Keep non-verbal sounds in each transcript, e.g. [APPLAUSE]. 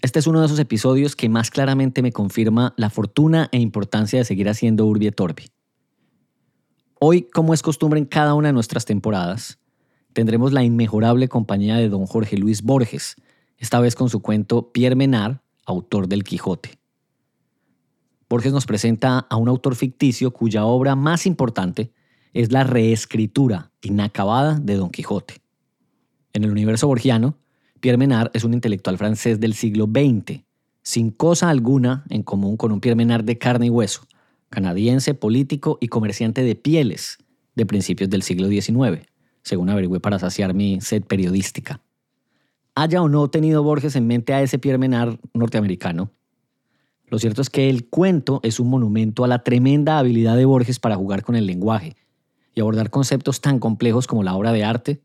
Este es uno de esos episodios que más claramente me confirma la fortuna e importancia de seguir haciendo Urbi et Orbi. Hoy, como es costumbre en cada una de nuestras temporadas, tendremos la inmejorable compañía de don Jorge Luis Borges, esta vez con su cuento Pierre Menard, autor del Quijote. Borges nos presenta a un autor ficticio cuya obra más importante es la reescritura inacabada de Don Quijote. En el universo borgiano, Pierre Menard es un intelectual francés del siglo XX, sin cosa alguna en común con un Pierre Menard de carne y hueso, canadiense, político y comerciante de pieles de principios del siglo XIX, según averigüé para saciar mi sed periodística. Haya o no tenido Borges en mente a ese Pierre Menard norteamericano, lo cierto es que el cuento es un monumento a la tremenda habilidad de Borges para jugar con el lenguaje y abordar conceptos tan complejos como la obra de arte,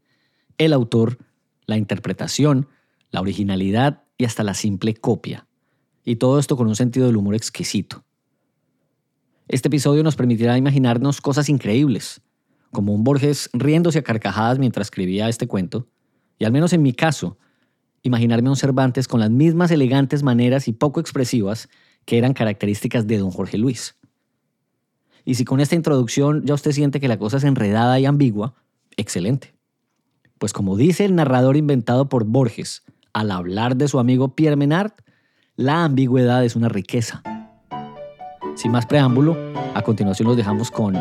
el autor, la interpretación, la originalidad y hasta la simple copia. Y todo esto con un sentido del humor exquisito. Este episodio nos permitirá imaginarnos cosas increíbles, como un Borges riéndose a carcajadas mientras escribía este cuento, y al menos en mi caso, imaginarme a un Cervantes con las mismas elegantes maneras y poco expresivas que eran características de don Jorge Luis. Y si con esta introducción ya usted siente que la cosa es enredada y ambigua, excelente. Pues como dice el narrador inventado por Borges al hablar de su amigo Pierre Menard, la ambigüedad es una riqueza. Sin más preámbulo, a continuación los dejamos con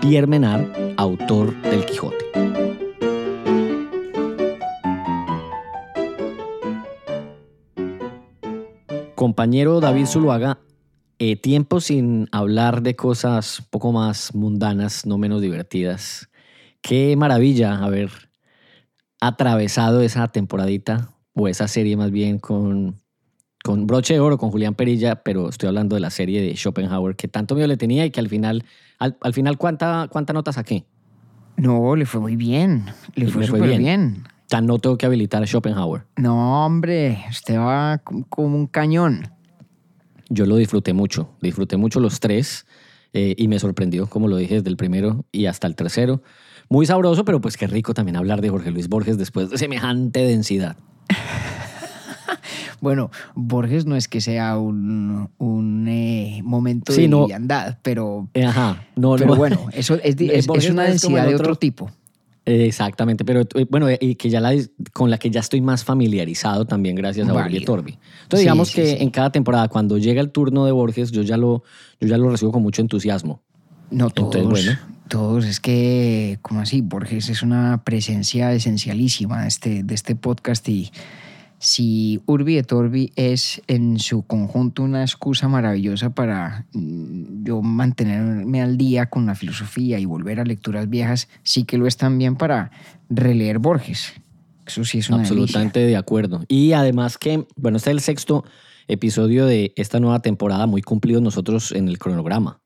Pierre Menard, autor del Quijote. Compañero David Zuluaga, eh, tiempo sin hablar de cosas un poco más mundanas, no menos divertidas. Qué maravilla haber atravesado esa temporadita, o esa serie más bien, con, con broche de oro, con Julián Perilla, pero estoy hablando de la serie de Schopenhauer, que tanto miedo le tenía y que al final, al, al final ¿cuánta, ¿cuánta nota saqué? No, le fue muy bien. Le Y fue súper bien. bien. Tan no tengo que habilitar a Schopenhauer. No, hombre, usted va com- como un cañón. Yo lo disfruté mucho, disfruté mucho los tres eh, y me sorprendió, como lo dije, desde el primero y hasta el tercero. Muy sabroso, pero pues qué rico también hablar de Jorge Luis Borges después de semejante densidad. [LAUGHS] Bueno, Borges no es que sea un, un eh, momento Sí, de no. liviandad, pero, ajá, no, pero no. bueno, eso es, [LAUGHS] Eh, es- es Borges una densidad de otro- tipo. Exactamente, pero eh, bueno, y que ya la, con la que ya estoy más familiarizado también gracias a Borges. Torbi. Entonces Sí, digamos sí, que en cada temporada, cuando llega el turno de Borges, yo ya lo, yo ya lo recibo con mucho entusiasmo. No todos, Entonces, bueno. Todos. Es que, como así, Borges es una presencia esencialísima de este, de este podcast y si Urbi et Orbi es en su conjunto una excusa maravillosa para mm, yo mantenerme al día con la filosofía y volver a lecturas viejas, sí que lo es también para releer Borges. Eso sí es una. Absolutamente de acuerdo. Y además que, bueno, este es el sexto episodio de esta nueva temporada, muy cumplidos nosotros en el cronograma.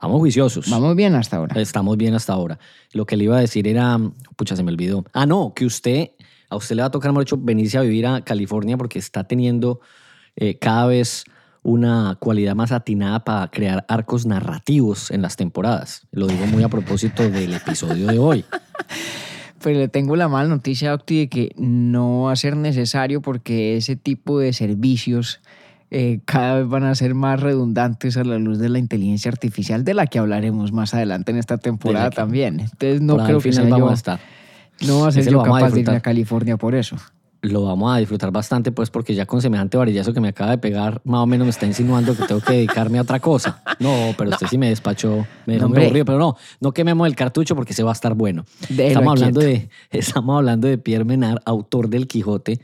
Vamos juiciosos. Vamos bien hasta ahora. Estamos bien hasta ahora. Lo que le iba a decir era, pucha, se me olvidó. Ah, no, que usted, a usted le va a tocar, dicho, venirse a vivir a California porque está teniendo eh, cada vez una cualidad más atinada para crear arcos narrativos en las temporadas. Lo digo muy a propósito del episodio de hoy. [LAUGHS] Pero le tengo la mala noticia, Octi, de que no va a ser necesario porque ese tipo de servicios eh, cada vez van a ser más redundantes a la luz de la inteligencia artificial, de la que hablaremos más adelante en esta temporada que- también. Entonces no creo que sea yo, a estar. no va a ser Ese yo a capaz de disfrutar. a California por eso. Lo vamos a disfrutar bastante, pues, porque ya con semejante varillazo que me acaba de pegar, más o menos me está insinuando que tengo que dedicarme a otra cosa. No, pero usted sí me despachó, me dejó No, muy aburrido, pero no, no quememos el cartucho porque se va a estar bueno. Déjelo Estamos hablando, quieto. de, [LAUGHS] estamos hablando de Pierre Menard, autor del Quijote.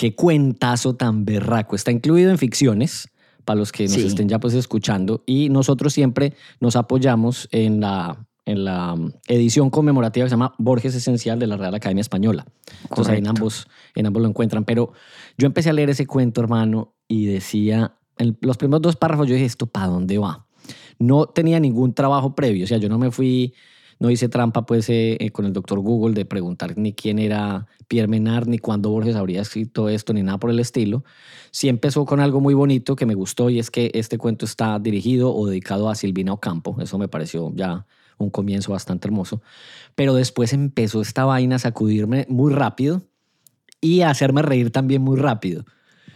Qué cuentazo tan berraco. Está incluido en ficciones, para los que nos Sí. estén ya pues escuchando, y nosotros siempre nos apoyamos en la, en la um, edición conmemorativa que se llama Borges Esencial de la Real Academia Española. Entonces ahí en ambos, en ambos lo encuentran. Pero yo empecé a leer ese cuento, hermano, y decía, en los primeros dos párrafos yo dije, ¿esto para dónde va? no tenía ningún trabajo previo, o sea, yo no me fui, no hice trampa pues eh, eh, con el doctor Google de preguntar ni quién era Pierre Menard, ni cuándo Borges habría escrito esto, ni nada por el estilo. Sí empezó con algo muy bonito que me gustó y es que este cuento está dirigido o dedicado a Silvina Ocampo, eso me pareció ya un comienzo bastante hermoso, pero después empezó esta vaina a sacudirme muy rápido y a hacerme reír también muy rápido.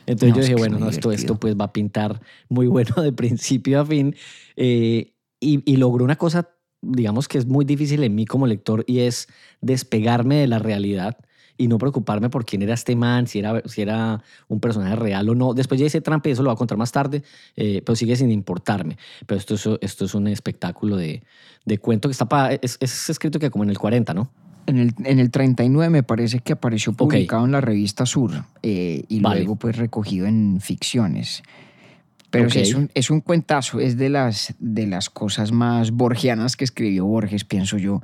Entonces No, yo dije, bueno, no, esto, esto pues va a pintar muy [LAUGHS] bueno de principio a fin. Eh, y, y logró una cosa, digamos que es muy difícil en mí como lector y es despegarme de la realidad y no preocuparme por quién era este man, si era, si era un personaje real o no. Después ya hice trampa y eso lo voy a contar más tarde, eh, pero sigue sin importarme. Pero esto es, esto es un espectáculo de, de cuento que está pa- es, es escrito que como en el 40, ¿no? En el, en el 39 me parece que apareció publicado en la revista Sur eh, y Vale. luego pues recogido en ficciones. Pero sí, es, un, es un cuentazo, es de las, de las cosas más borgianas que escribió Borges, pienso yo,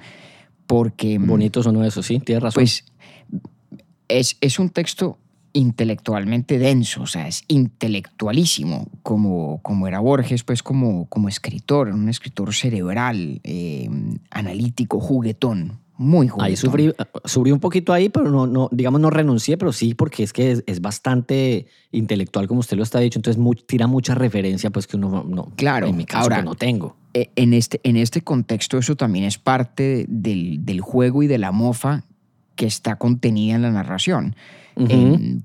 porque mm, Bonito sonó eso, sí, tienes razón. pues es, es un texto intelectualmente denso, o sea, es intelectualísimo, como, como era Borges, pues como, como escritor, un escritor cerebral, eh, analítico, juguetón, muy juguetón. Ahí sufrí, sufrí un poquito ahí, pero no, no, digamos, no renuncié, pero sí, porque es que es, es bastante intelectual, como usted lo está dicho, entonces tira mucha referencia, pues que uno no, Claro, en mi caso ahora- que no tengo. Eh, en este, en este contexto eso también es parte del, del juego y de la mofa que está contenida en la narración.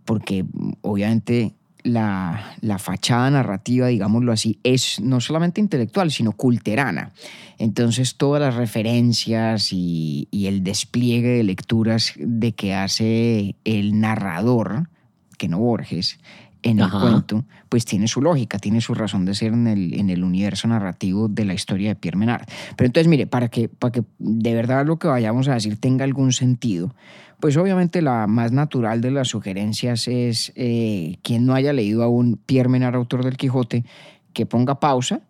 Porque obviamente la, la fachada narrativa, digámoslo así, es no solamente intelectual, sino culterana. Entonces todas las referencias y, y el despliegue de lecturas de que hace el narrador, que no Borges, en el cuento, pues tiene su lógica, tiene su razón de ser en el, en el universo narrativo de la historia de Pierre Menard. Pero entonces, mire, para que, para que de verdad lo que vayamos a decir tenga algún sentido, pues obviamente la más natural de las sugerencias es eh, quien no haya leído aún Pierre Menard, autor del Quijote, que ponga pausa,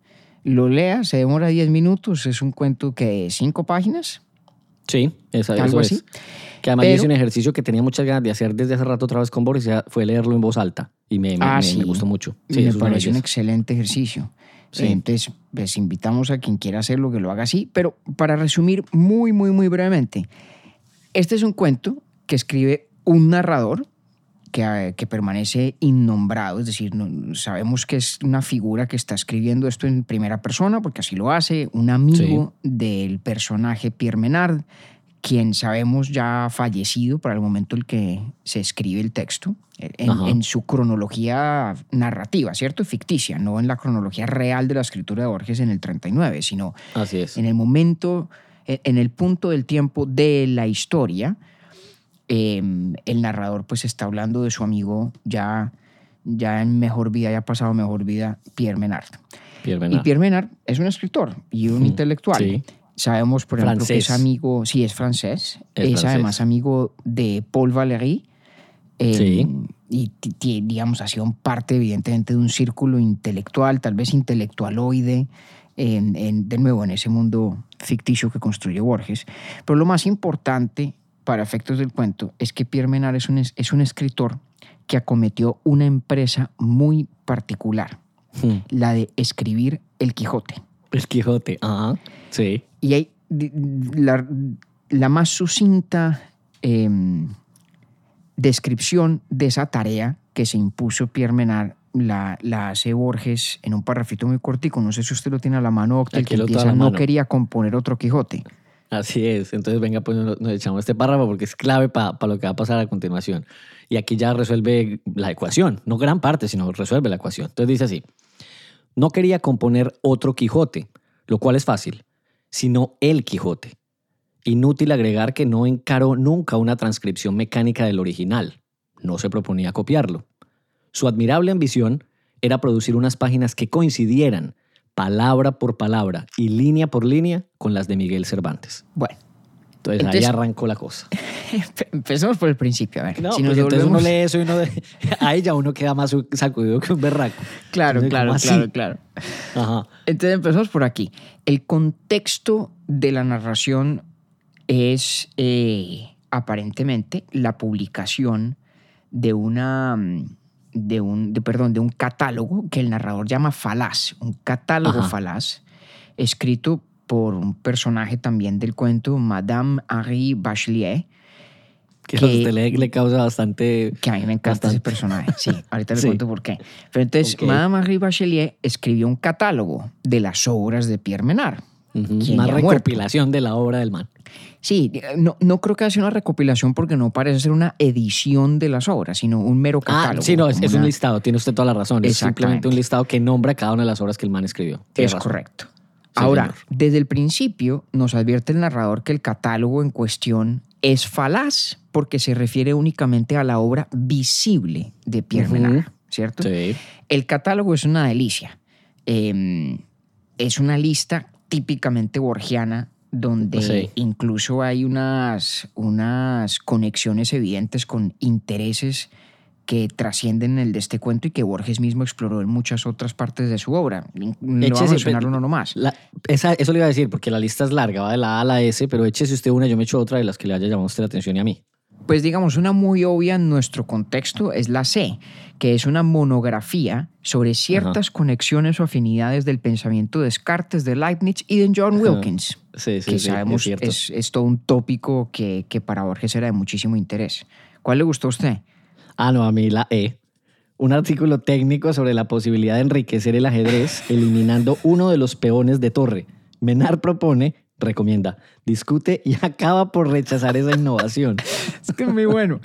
lo lea, se demora 10 minutos, es un cuento que cinco páginas, Sí, esa, algo eso así. es. Que además Pero- hice un ejercicio que tenía muchas ganas de hacer desde hace rato otra vez con Boris, fue leerlo en voz alta y me, me- Ah, me- sí. me gustó mucho. Sí, me es parece un excelente ejercicio. Sí. Entonces, les invitamos a quien quiera hacerlo que lo haga así. Pero para resumir muy, muy, muy brevemente, este es un cuento que escribe un narrador que, eh, que permanece innombrado, es decir, no- sabemos que es una figura que está escribiendo esto en primera persona, porque así lo hace, un amigo del personaje Pierre Menard, quien sabemos ya ha fallecido para el momento en que se escribe el texto, eh, en, en su cronología narrativa, ¿cierto? Ficticia, no en la cronología real de la escritura de Borges en el 39, sino Así es. en el momento, en en el punto del tiempo de la historia, eh, el narrador pues está hablando de su amigo ya, ya en mejor vida, ya ha pasado mejor vida, Pierre Menard. Pierre Y Menard. Pierre Menard es un escritor y un Mm, intelectual. sí. Sabemos, por ejemplo, que es Francés. amigo, sí, es francés, Es es, francés. además amigo de Paul Valéry. eh, Sí. Y, digamos, ha sido parte, evidentemente, de un círculo intelectual, tal vez intelectualoide, en, en- de nuevo, en ese mundo ficticio que construye Borges. Pero lo más importante para efectos del cuento es que Pierre Menard es un, es- un escritor que acometió una empresa muy particular, Mm. la de escribir El Quijote. El Quijote. Ajá. Sí. Y hay la, la más sucinta em, descripción de esa tarea que se impuso Pierre Menard la, la hace Borges en un parrafito muy cortico. No sé si usted lo tiene a la mano, Octa, que empieza, no mano". quería componer otro Quijote. Así es. Entonces, venga, pues nos, nos echamos este párrafo porque es clave para lo que va a pasar a continuación. Y aquí ya resuelve la ecuación, no gran parte, sino resuelve la ecuación. Entonces dice así, no quería componer otro Quijote, lo cual es fácil, sino el Quijote. Inútil agregar que no encaró nunca una transcripción mecánica del original. No se proponía copiarlo. Su admirable ambición era producir unas páginas que coincidieran palabra por palabra y línea por línea con las de Miguel Cervantes. Bueno, Entonces, Entonces- ahí arrancó la cosa. [LAUGHS] empecemos por el principio. A ver, No, si nos porque entonces uno devolvemos- lee eso y uno de... [LAUGHS] ahí ya uno queda más sacudido que un berraco. Claro, Entonces, claro, claro, claro. Ajá. Entonces empezamos por aquí. El contexto de la narración es eh, aparentemente la publicación de una mm, de un de, perdón de un catálogo que el narrador llama falaz, un catálogo Ajá. falaz escrito por un personaje también del cuento, Madame Henri Bachelier, Que, que- a usted le, le causa bastante... que a mí me encanta ese Bastante. personaje. Sí, ahorita le [LAUGHS] Sí. cuento por qué. Pero entonces, Ok. Madame Henri Bachelier escribió un catálogo de las obras de Pierre Menard. Una muerto. recopilación de la obra del man. Sí, no, no creo que sea una recopilación porque no parece ser una edición de las obras, sino un mero Ah, catálogo. sí, no, es, un listado, tiene usted toda la razón. Es simplemente un listado que nombra cada una de las obras que el man escribió. Tiene Es razón. correcto. Sí, Ahora, señor. desde el principio nos advierte el narrador que el catálogo en cuestión es falaz porque se refiere únicamente a la obra visible de Pierre. Menard, ¿cierto? Sí. El catálogo es una delicia. Eh, es una lista típicamente borgiana donde Sí. incluso hay unas, unas conexiones evidentes con intereses que trascienden el de este cuento y que Borges mismo exploró en muchas otras partes de su obra. Le voy a Échese, mencionar uno nomás. La- esa- eso le iba a decir, porque la lista es larga, va de la A a la S, pero échese usted una, yo me echo otra de las que le haya llamado a usted la atención y a mí. Pues digamos, una muy obvia en nuestro contexto es la C, que es una monografía sobre ciertas conexiones o afinidades del pensamiento de Descartes, de Leibniz y de John. Wilkins, Sí, sí, que sí, sabemos es, es todo un tópico que, que para Borges era de muchísimo interés. ¿Cuál le gustó a usted? Ah, no, a mí la E. Un artículo técnico sobre la posibilidad de enriquecer el ajedrez [LAUGHS] eliminando uno de los peones de torre. Menard propone, recomienda, discute y [LAUGHS] acaba por rechazar esa innovación. [LAUGHS] Es que es muy bueno.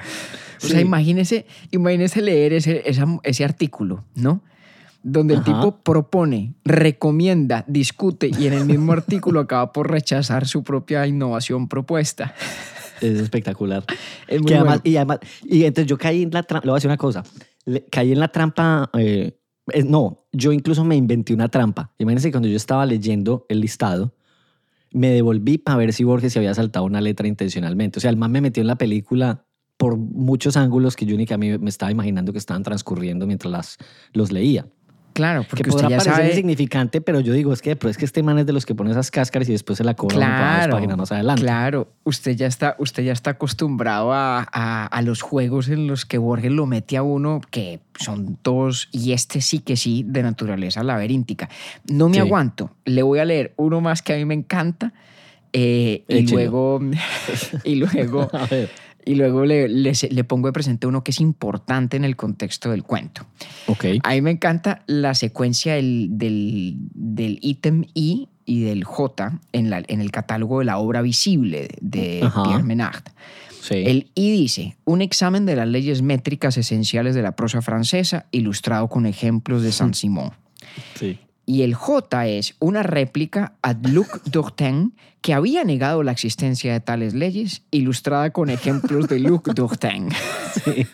O sea, Sí. imagínese, imagínese leer ese, esa- ese artículo, ¿no? Donde el Ajá. tipo propone, recomienda, discute y en el mismo artículo [LAUGHS] acaba por rechazar su propia innovación propuesta. Es espectacular. Es muy Que además- bueno. y, además- y entonces yo caí en la trampa, le voy a decir una cosa, Le- caí en la trampa, eh, no, yo incluso me inventé una trampa. Imagínense que cuando yo estaba leyendo el listado, me devolví para ver si Borges se había saltado una letra intencionalmente. O sea, el man me metió en la película por muchos ángulos que yo ni que a mí me estaba imaginando que estaban transcurriendo mientras las, los leía. Claro, Que porque podrá usted ya parecer sabe... insignificante, pero yo digo, es que, pero es que este man es de los que pone esas cáscaras y después se la cobra dos Claro, páginas más adelante. claro. Usted ya está, usted ya está acostumbrado a, a- a los juegos en los que Borges lo mete a uno, que son todos, y este sí que sí, de naturaleza laberíntica. No me Sí. aguanto. Le voy a leer uno más que a mí me encanta. eh, y luego, [LAUGHS] y luego, A ver, y luego le, le- le pongo de presente uno que es importante en el contexto del cuento. ok. A mí me encanta la secuencia del, del, del ítem I y del J en, la- en el catálogo de la obra visible de Ajá. Pierre Menard. Sí. El I dice, un examen de las leyes métricas esenciales de la prosa francesa ilustrado con ejemplos de Saint-Simon. [LAUGHS] sí. Y el J es una réplica ad Luc Dorten que había negado la existencia de tales leyes, ilustrada con ejemplos de Luc Dorten. [LAUGHS] Sí.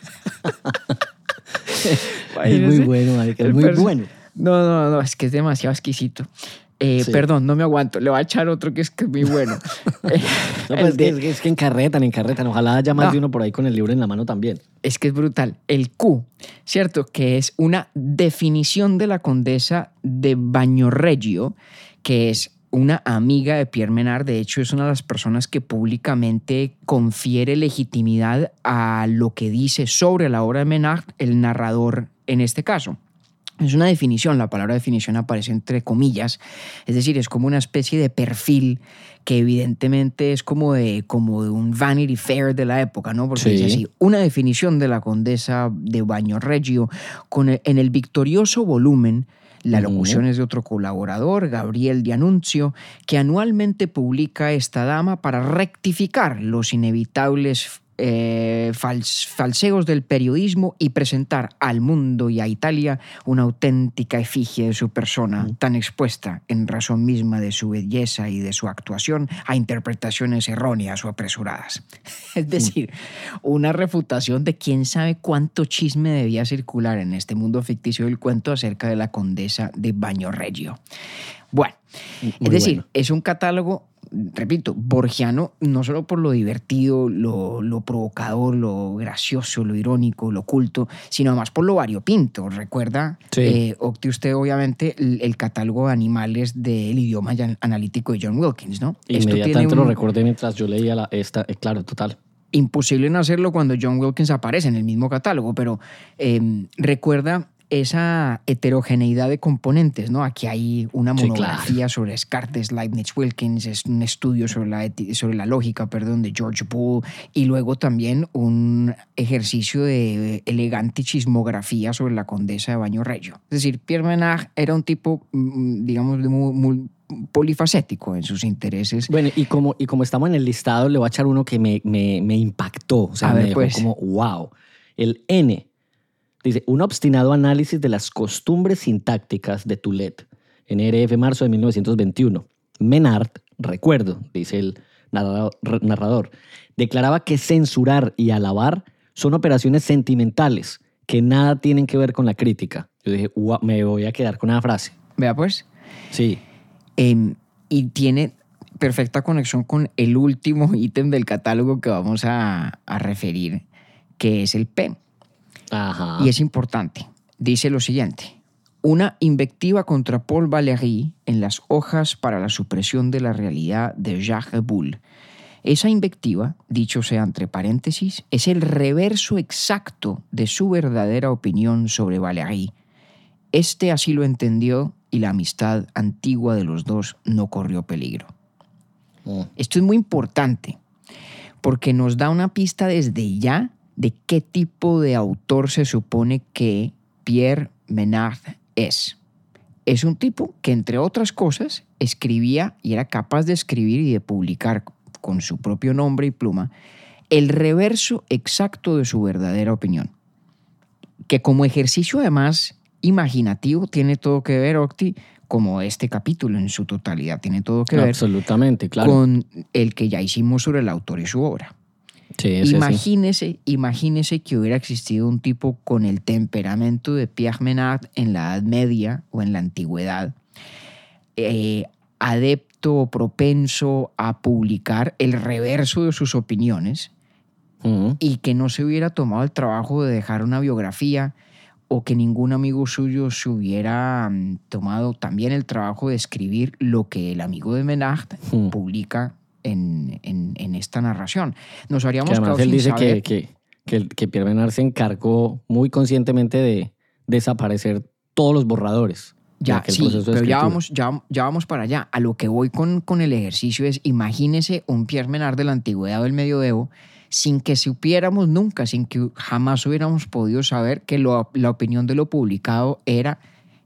[LAUGHS] es muy bueno, marica, es muy bueno. No, no, no, es que es demasiado exquisito. Eh, Sí. Perdón, no me aguanto. Le voy a echar otro que es, que es muy bueno. [LAUGHS] [LAUGHS] No, pues es, que, de- es que- es que encarretan, encarretan. Ojalá haya más No. de uno por ahí con el libro en la mano también. es que es brutal. El Q, ¿cierto? Que es una definición de la condesa de Bagnoregio, que es una amiga de Pierre Menard. De hecho, es una de las personas que públicamente confiere legitimidad a lo que dice sobre la obra de Menard el narrador en este caso. Es una definición, la palabra definición aparece entre comillas, es decir, es como una especie de perfil que evidentemente es como de, como de un Vanity Fair de la época, ¿no? Porque Sí. dice así, una definición de la condesa de Baño Reggio con el- en el victorioso volumen la locución es de otro colaborador, Gabriel de Anuncio, que anualmente publica esta dama para rectificar los inevitables eh, fals- falseos del periodismo y presentar al mundo y a Italia una auténtica efigie de su persona, tan expuesta en razón misma de su belleza y de su actuación a interpretaciones erróneas o apresuradas. [LAUGHS] Es decir, una refutación de quién sabe cuánto chisme debía circular en este mundo ficticio del cuento acerca de la condesa de Baño Reggio. Bueno, Muy es decir, bueno. es un catálogo, repito, borgiano, no solo por lo divertido, lo, lo provocador, lo gracioso, lo irónico, lo oculto, sino además por lo variopinto. Recuerda, Sí. eh, Octi, usted obviamente el, el catálogo de animales del idioma analítico de John Wilkins, ¿no? Inmediatamente lo un- recordé mientras yo leía la, esta. eh, claro, total. imposible no hacerlo cuando John Wilkins aparece en el mismo catálogo, pero eh, recuerda esa heterogeneidad de componentes, ¿no? Aquí hay una Sí, monografía claro. sobre Descartes, Leibniz, Wilkins, es un estudio sobre la, sobre la lógica, perdón, de George Bull, y luego también un ejercicio de elegante chismografía sobre la condesa de Baño Reyo. Es decir, Pierre Menard era un tipo, mm, digamos, de muy, muy polifacético en sus intereses. Bueno, y como, y como estamos en el listado, le voy a echar uno que me, me, me impactó. O sea, A me ver, dejó pues. como, wow. El N. Dice, un obstinado análisis de las costumbres sintácticas de Toulet. NRF, marzo de 1921. Menard, recuerdo, dice el narrador, declaraba que censurar y alabar son operaciones sentimentales que nada tienen que ver con la crítica. Yo dije, "Guau, me voy a quedar con una frase. Vea pues. Sí. Em, y tiene perfecta conexión con el último [LAUGHS] ítem del catálogo que vamos a, a referir, que es el P. Ajá. Y es importante. Dice lo siguiente. Una invectiva contra Paul Valéry en las hojas para la supresión de la realidad de Jacques Boulle. Esa invectiva, dicho sea entre paréntesis, es el reverso exacto de su verdadera opinión sobre Valéry. Este así lo entendió y la amistad antigua de los dos no corrió peligro. Mm. Esto es muy importante porque nos da una pista desde ya de qué tipo de autor se supone que Pierre Menard es. Es un tipo que, entre otras cosas, escribía y era capaz de escribir y de publicar con su propio nombre y pluma el reverso exacto de su verdadera opinión. Que como ejercicio además imaginativo tiene todo que ver, Octi, como este capítulo en su totalidad tiene todo que ver Absolutamente, claro. con el que ya hicimos sobre el autor y su obra. Sí, sí, sí. imagínese, imagínese que hubiera existido un tipo con el temperamento de Pierre Menard en la Edad Media o en la Antigüedad, eh, adepto o propenso a publicar el reverso de sus opiniones y que no se hubiera tomado el trabajo de dejar una biografía o que ningún amigo suyo se hubiera mm, tomado también el trabajo de escribir lo que el amigo de Menard publica en, en- en esta narración. Nos haríamos Que además él dice que, saber- que, que, Pierre Menard se encargó muy conscientemente de desaparecer todos los borradores. Ya, sí, pero ya vamos, ya, ya vamos para allá. A lo que voy con, con el ejercicio es, imagínese un Pierre Menard de la antigüedad o del medioevo sin que supiéramos nunca, sin que jamás hubiéramos podido saber que lo- la opinión de lo publicado era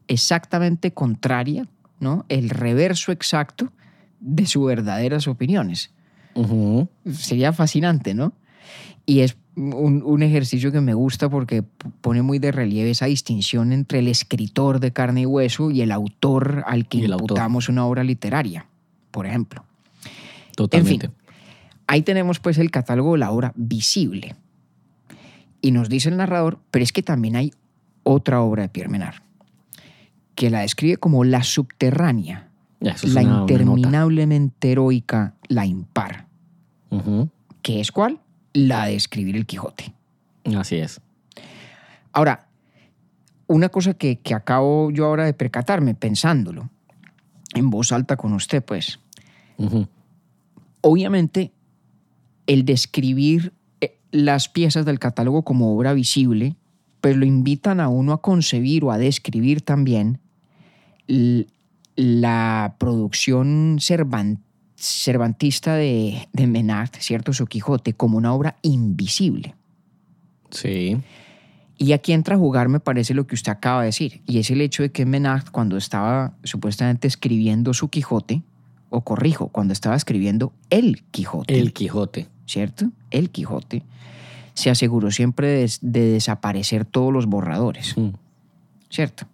exactamente contraria, ¿no? El reverso exacto de sus verdaderas opiniones. Sería fascinante, ¿no? Y es un, un ejercicio que me gusta porque pone muy de relieve esa distinción entre el escritor de carne y hueso y el autor al que el autor. imputamos una obra literaria, por ejemplo. Totalmente. Ahí tenemos pues el catálogo de la obra visible. Y nos dice el narrador, pero es que también hay otra obra de Pierre Menard, que la describe como la subterránea, eso la una- una nota. interminablemente heroica, la impar. Ujú. ¿Que es cuál? La de escribir el Quijote. Así es. Ahora, una cosa que, que acabo yo ahora de percatarme pensándolo en voz alta con usted, pues, obviamente el describir eh, las piezas del catálogo como obra visible, pues lo invitan a uno a concebir o a describir también la producción cervan- cervantista de, de Menard, ¿cierto? Su Quijote, como una obra invisible. Sí. Y aquí entra a jugar, me parece, lo que usted acaba de decir, y es el hecho de que Menard, cuando estaba supuestamente escribiendo su Quijote, o corrijo, cuando estaba escribiendo el Quijote, El Quijote. ¿cierto? El Quijote, se aseguró siempre de, de desaparecer todos los borradores, Mm. ¿cierto?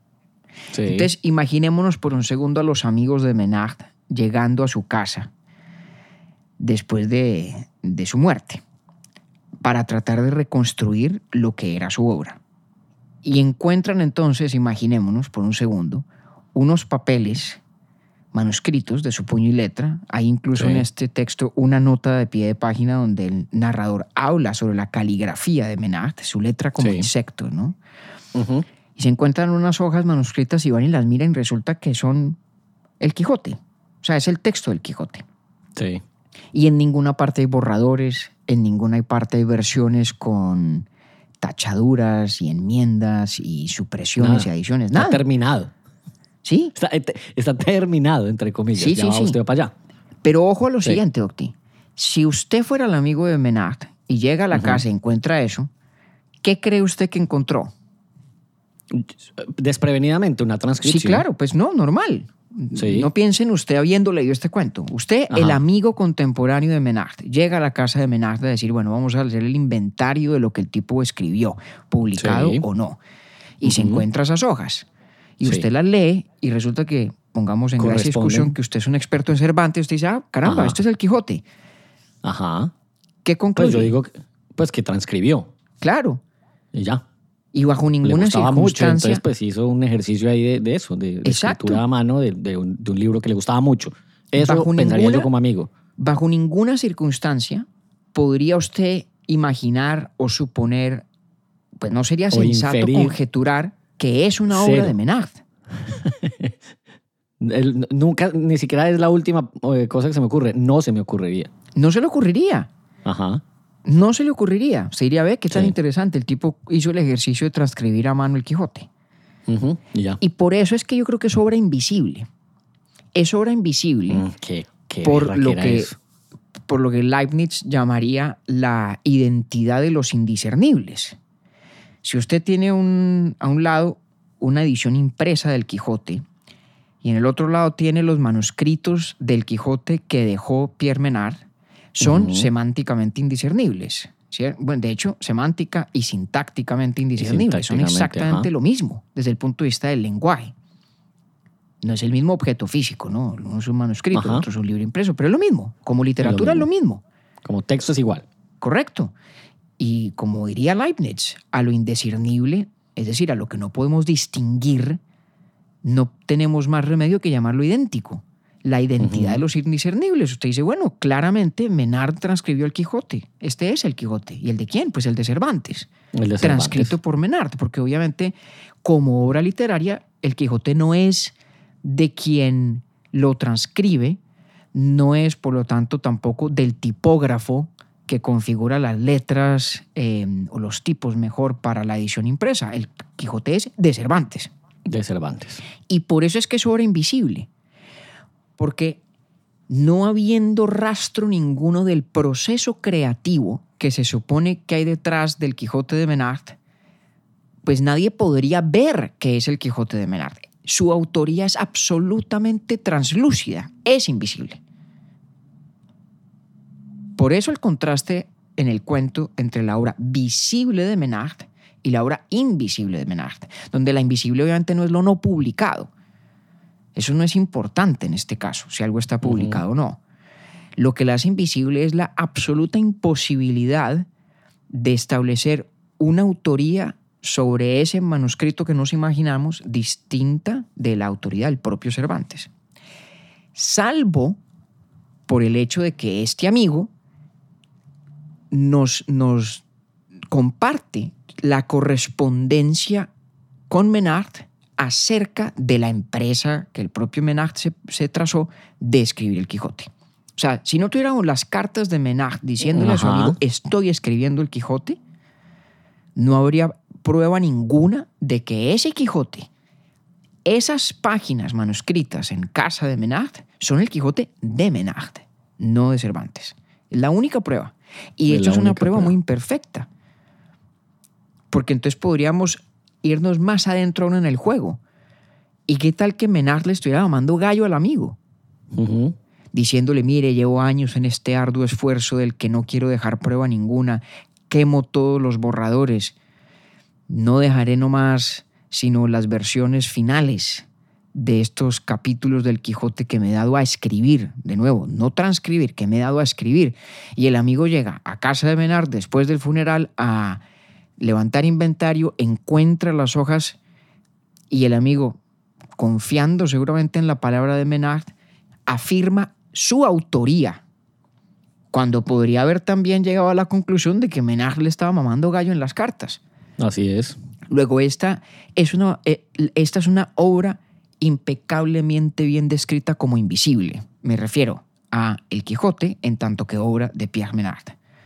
Sí. Entonces, imaginémonos por un segundo a los amigos de Menard llegando a su casa después de, de su muerte para tratar de reconstruir lo que era su obra. Y encuentran entonces, imaginémonos por un segundo, unos papeles manuscritos de su puño y letra. Hay incluso Sí. en este texto una nota de pie de página donde el narrador habla sobre la caligrafía de Menard, su letra como Sí. insecto, ¿no? Ujú. Y se encuentran unas hojas manuscritas y van y las miran y resulta que son el Quijote. O sea, es el texto del Quijote. Sí. Y en ninguna parte hay borradores, en ninguna parte hay versiones con tachaduras y enmiendas y supresiones Nada. y adiciones, Está nada. terminado. Sí, Está, eh, está terminado, entre comillas. Sí, ya sí, va sí. usted para allá. pero ojo a lo siguiente, Octi. Si usted fuera el amigo de Menard y llega a la casa y encuentra eso, ¿qué cree usted que encontró? Desprevenidamente, una transcripción. Sí, claro, pues no, normal. Sí. No piensen usted habiendo leído este cuento. Usted, el amigo contemporáneo de Menard, llega a la casa de Menard a decir, bueno, vamos a hacer el inventario de lo que el tipo escribió, publicado Sí. o no. Y se encuentra esas hojas. Y Sí. usted las lee y resulta que, pongamos en Corresponden. discusión, que usted es un experto en Cervantes, usted dice, ah, caramba, Ajá. esto es el Quijote. Ajá. ¿Qué concluye? Pues yo digo, que- pues que transcribió. Claro. Y ya. Y bajo Le ninguna mucho, circunstancia... entonces pues hizo un ejercicio ahí de, de eso, de, de escritura a mano de, de un, de un libro que le gustaba mucho. Eso Bajo pensaría ninguna- yo como amigo. bajo ninguna circunstancia podría usted imaginar o suponer, pues no sería O sensato inferir. conjeturar que es una obra Cero. de Menard. [LAUGHS] El- nunca, ni siquiera es la última eh, cosa que se me ocurre. No se me ocurriría. No se le ocurriría. Ajá. No se le ocurriría. Se diría, ve, qué tan Sí. interesante. El tipo hizo el ejercicio de transcribir a mano el Quijote. Y por eso es que yo creo que es obra invisible. Es obra invisible Mm, qué, qué por lo que eso. por lo que Leibniz llamaría la identidad de los indiscernibles. Si usted tiene un- a un lado una edición impresa del Quijote y en el otro lado tiene los manuscritos del Quijote que dejó Pierre Menard, son semánticamente indiscernibles. ¿cier- Bueno, de hecho, semántica y sintácticamente indiscernibles. Son exactamente ajá. lo mismo desde el punto de vista del lenguaje. No es el mismo objeto físico, ¿no? Uno es un manuscrito, Ajá. otro es un libro impreso, pero es lo mismo. Como literatura es lo mismo. Como texto es igual. Correcto. Y como diría Leibniz, a lo indiscernible, es decir, a lo que no podemos distinguir, no tenemos más remedio que llamarlo idéntico. La identidad de los indiscernibles. Usted dice, bueno, claramente Menard transcribió el Quijote. Este es el Quijote. ¿Y el de quién? Pues el de Cervantes. El de Transcrito Cervantes. por Menard. Porque obviamente, como obra literaria, el Quijote no es de quien lo transcribe, no es, por lo tanto, tampoco del tipógrafo que configura las letras eh, o los tipos mejor para la edición impresa. El Quijote es de Cervantes. De Cervantes. Y por eso es que es obra invisible. Porque no habiendo rastro ninguno del proceso creativo que se supone que hay detrás del Quijote de Menard, pues nadie podría ver que es el Quijote de Menard. Su autoría es absolutamente translúcida, es invisible. Por eso el contraste en el cuento entre la obra visible de Menard y la obra invisible de Menard, donde la invisible obviamente no es lo no publicado. Eso no es importante en este caso, si algo está publicado o no. Lo que la hace invisible es la absoluta imposibilidad de establecer una autoría sobre ese manuscrito que nos imaginamos distinta de la autoría del propio Cervantes. Salvo por el hecho de que este amigo nos, nos comparte la correspondencia con Menard acerca de la empresa que el propio Menard se, se trazó de escribir el Quijote. O sea, si no tuviéramos las cartas de Menard diciéndole a su amigo, estoy escribiendo el Quijote, no habría prueba ninguna de que ese Quijote, esas páginas manuscritas en casa de Menard, son el Quijote de Menard, no de Cervantes. Es la única prueba. Y de Es hecho la es una prueba. muy imperfecta. Porque entonces podríamos irnos más adentro aún en el juego. ¿Y qué tal que Menard le estuviera llamando gallo al amigo? Diciéndole, mire, llevo años en este arduo esfuerzo del que no quiero dejar prueba ninguna, quemo todos los borradores, no dejaré nomás sino las versiones finales de estos capítulos del Quijote que me he dado a escribir, de nuevo, no transcribir, que me he dado a escribir. Y el amigo llega a casa de Menard después del funeral a levantar inventario, encuentra las hojas y el amigo, confiando seguramente en la palabra de Menard, afirma su autoría, cuando podría haber también llegado a la conclusión de que Menard le estaba mamando gallo en las cartas. Así es. Luego, esta es una, eh, esta es una obra impecablemente bien descrita como invisible. Me refiero a El Quijote en tanto que obra de Pierre Menard.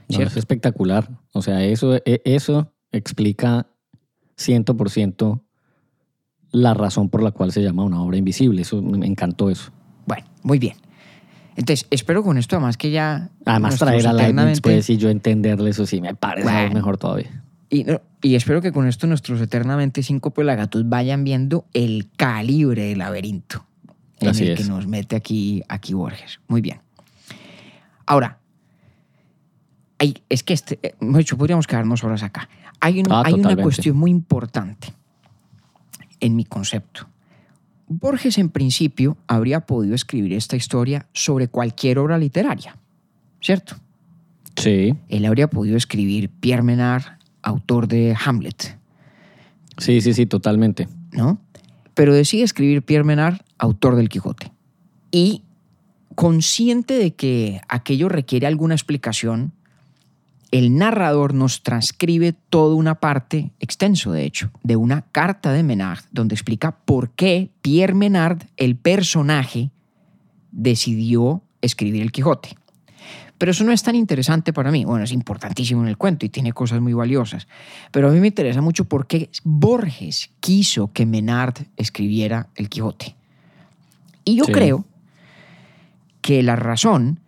No, es espectacular. O sea, eso, e- eso explica 100% la razón por la cual se llama una obra invisible. Eso me encantó eso. Bueno, muy bien. Entonces, espero con esto además que ya... Además, traer a Leibniz, pues, y yo entenderle eso sí me parece Bueno. mejor todavía. Y, no, y espero que con esto nuestros eternamente cinco pelagatos vayan viendo el calibre del laberinto en Así el es. que nos mete aquí, aquí Borges. Muy bien. Ahora, hay, es que este, eh, mejor dicho, podríamos quedarnos horas acá. Hay, un- Ah, hay una cuestión muy importante en mi concepto. Borges en principio habría podido escribir esta historia sobre cualquier obra literaria, ¿cierto? Sí, Él habría podido escribir Pierre Menard, autor de Hamlet, sí, sí, sí, totalmente. ¿no? Pero decide escribir Pierre Menard, autor del Quijote. Y consciente de que aquello requiere alguna explicación, el narrador nos transcribe toda una parte, extenso de hecho, de una carta de Menard, donde explica por qué Pierre Menard, el personaje, decidió escribir el Quijote. Pero eso no es tan interesante para mí. Bueno, es importantísimo en el cuento y tiene cosas muy valiosas. Pero a mí me interesa mucho por qué Borges quiso que Menard escribiera El Quijote. Y yo Sí. creo que la razón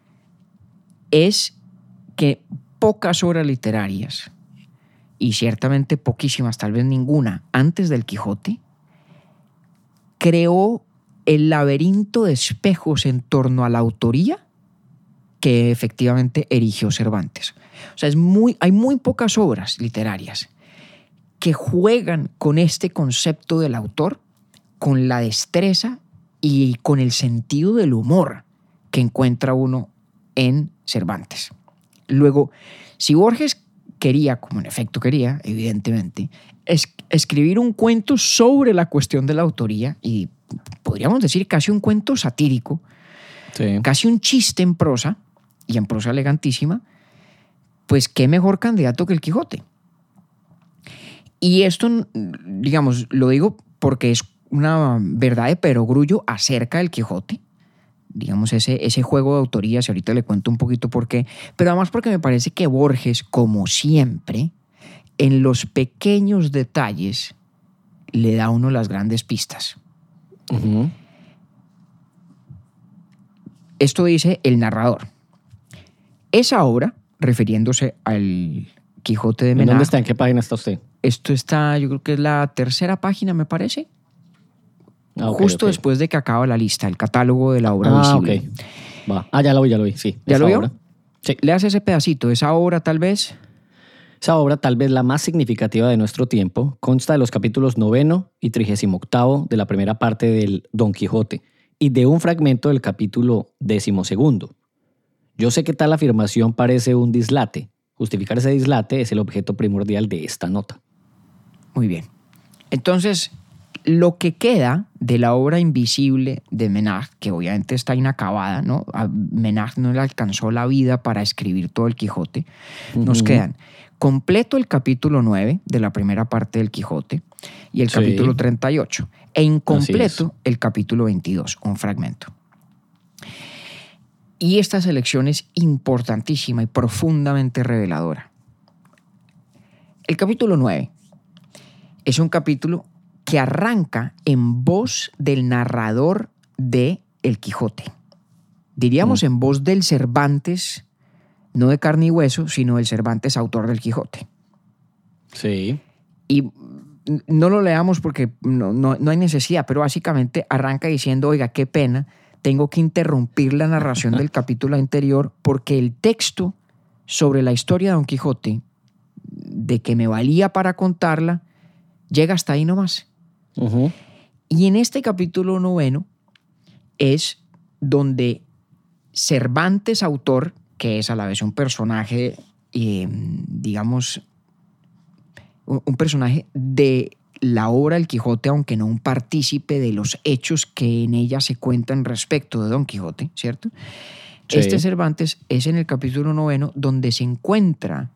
es que pocas obras literarias, y ciertamente poquísimas, tal vez ninguna, antes del Quijote, creó el laberinto de espejos en torno a la autoría que efectivamente erigió Cervantes. O sea, es muy, hay muy pocas obras literarias que juegan con este concepto del autor, con la destreza y con el sentido del humor que encuentra uno en Cervantes. Luego, si Borges quería, como en efecto quería, evidentemente, es- escribir un cuento sobre la cuestión de la autoría y podríamos decir casi un cuento satírico, Sí. casi un chiste en prosa y en prosa elegantísima, pues qué mejor candidato que el Quijote. Y esto, digamos, lo digo porque es una verdad de perogrullo acerca del Quijote. Digamos, ese, ese juego de autorías, y ahorita le cuento un poquito por qué, pero además porque me parece que Borges, como siempre, en los pequeños detalles, le da a uno las grandes pistas. Esto dice el narrador. Esa obra, refiriéndose al Quijote de ¿En Menard, dónde está? ¿En qué página está usted? esto está, yo creo que es la tercera página, me parece, Ah, justo después de que acaba la lista, el catálogo de la obra Ah, visible. ok. Va. Ah, ya lo vi, ya lo vi, sí. ¿Ya lo vio? Sí. Le hace ese pedacito, esa obra tal vez, Esa obra, tal vez la más significativa de nuestro tiempo, consta de los capítulos noveno y trigésimo octavo de la primera parte del Don Quijote y de un fragmento del capítulo decimosegundo. Yo sé que tal afirmación parece un dislate. Justificar ese dislate es el objeto primordial de esta nota. muy bien. Entonces, lo que queda de la obra invisible de Menard, que obviamente está inacabada, ¿no? A no le alcanzó la vida para escribir todo el Quijote, nos quedan completo el capítulo 9 de la primera parte del Quijote y el Sí. capítulo 38 e incompleto el capítulo 22, un fragmento. Y esta selección es importantísima y profundamente reveladora. El capítulo 9 es un capítulo que arranca en voz del narrador de El Quijote. Diríamos en voz del Cervantes, no de carne y hueso, sino del Cervantes autor del Quijote. Sí. Y no lo leamos porque no, no- no hay necesidad, pero básicamente arranca diciendo, oiga, qué pena, tengo que interrumpir la narración del [LAUGHS] capítulo anterior porque el texto sobre la historia de Don Quijote, de que me valía para contarla, llega hasta ahí nomás. Y en este capítulo noveno es donde Cervantes, autor, que es a la vez un personaje, eh, digamos, un personaje de la obra del Quijote, aunque no un partícipe de los hechos que en ella se cuentan respecto de Don Quijote, ¿cierto? Sí. Este Cervantes es en el capítulo noveno donde se encuentra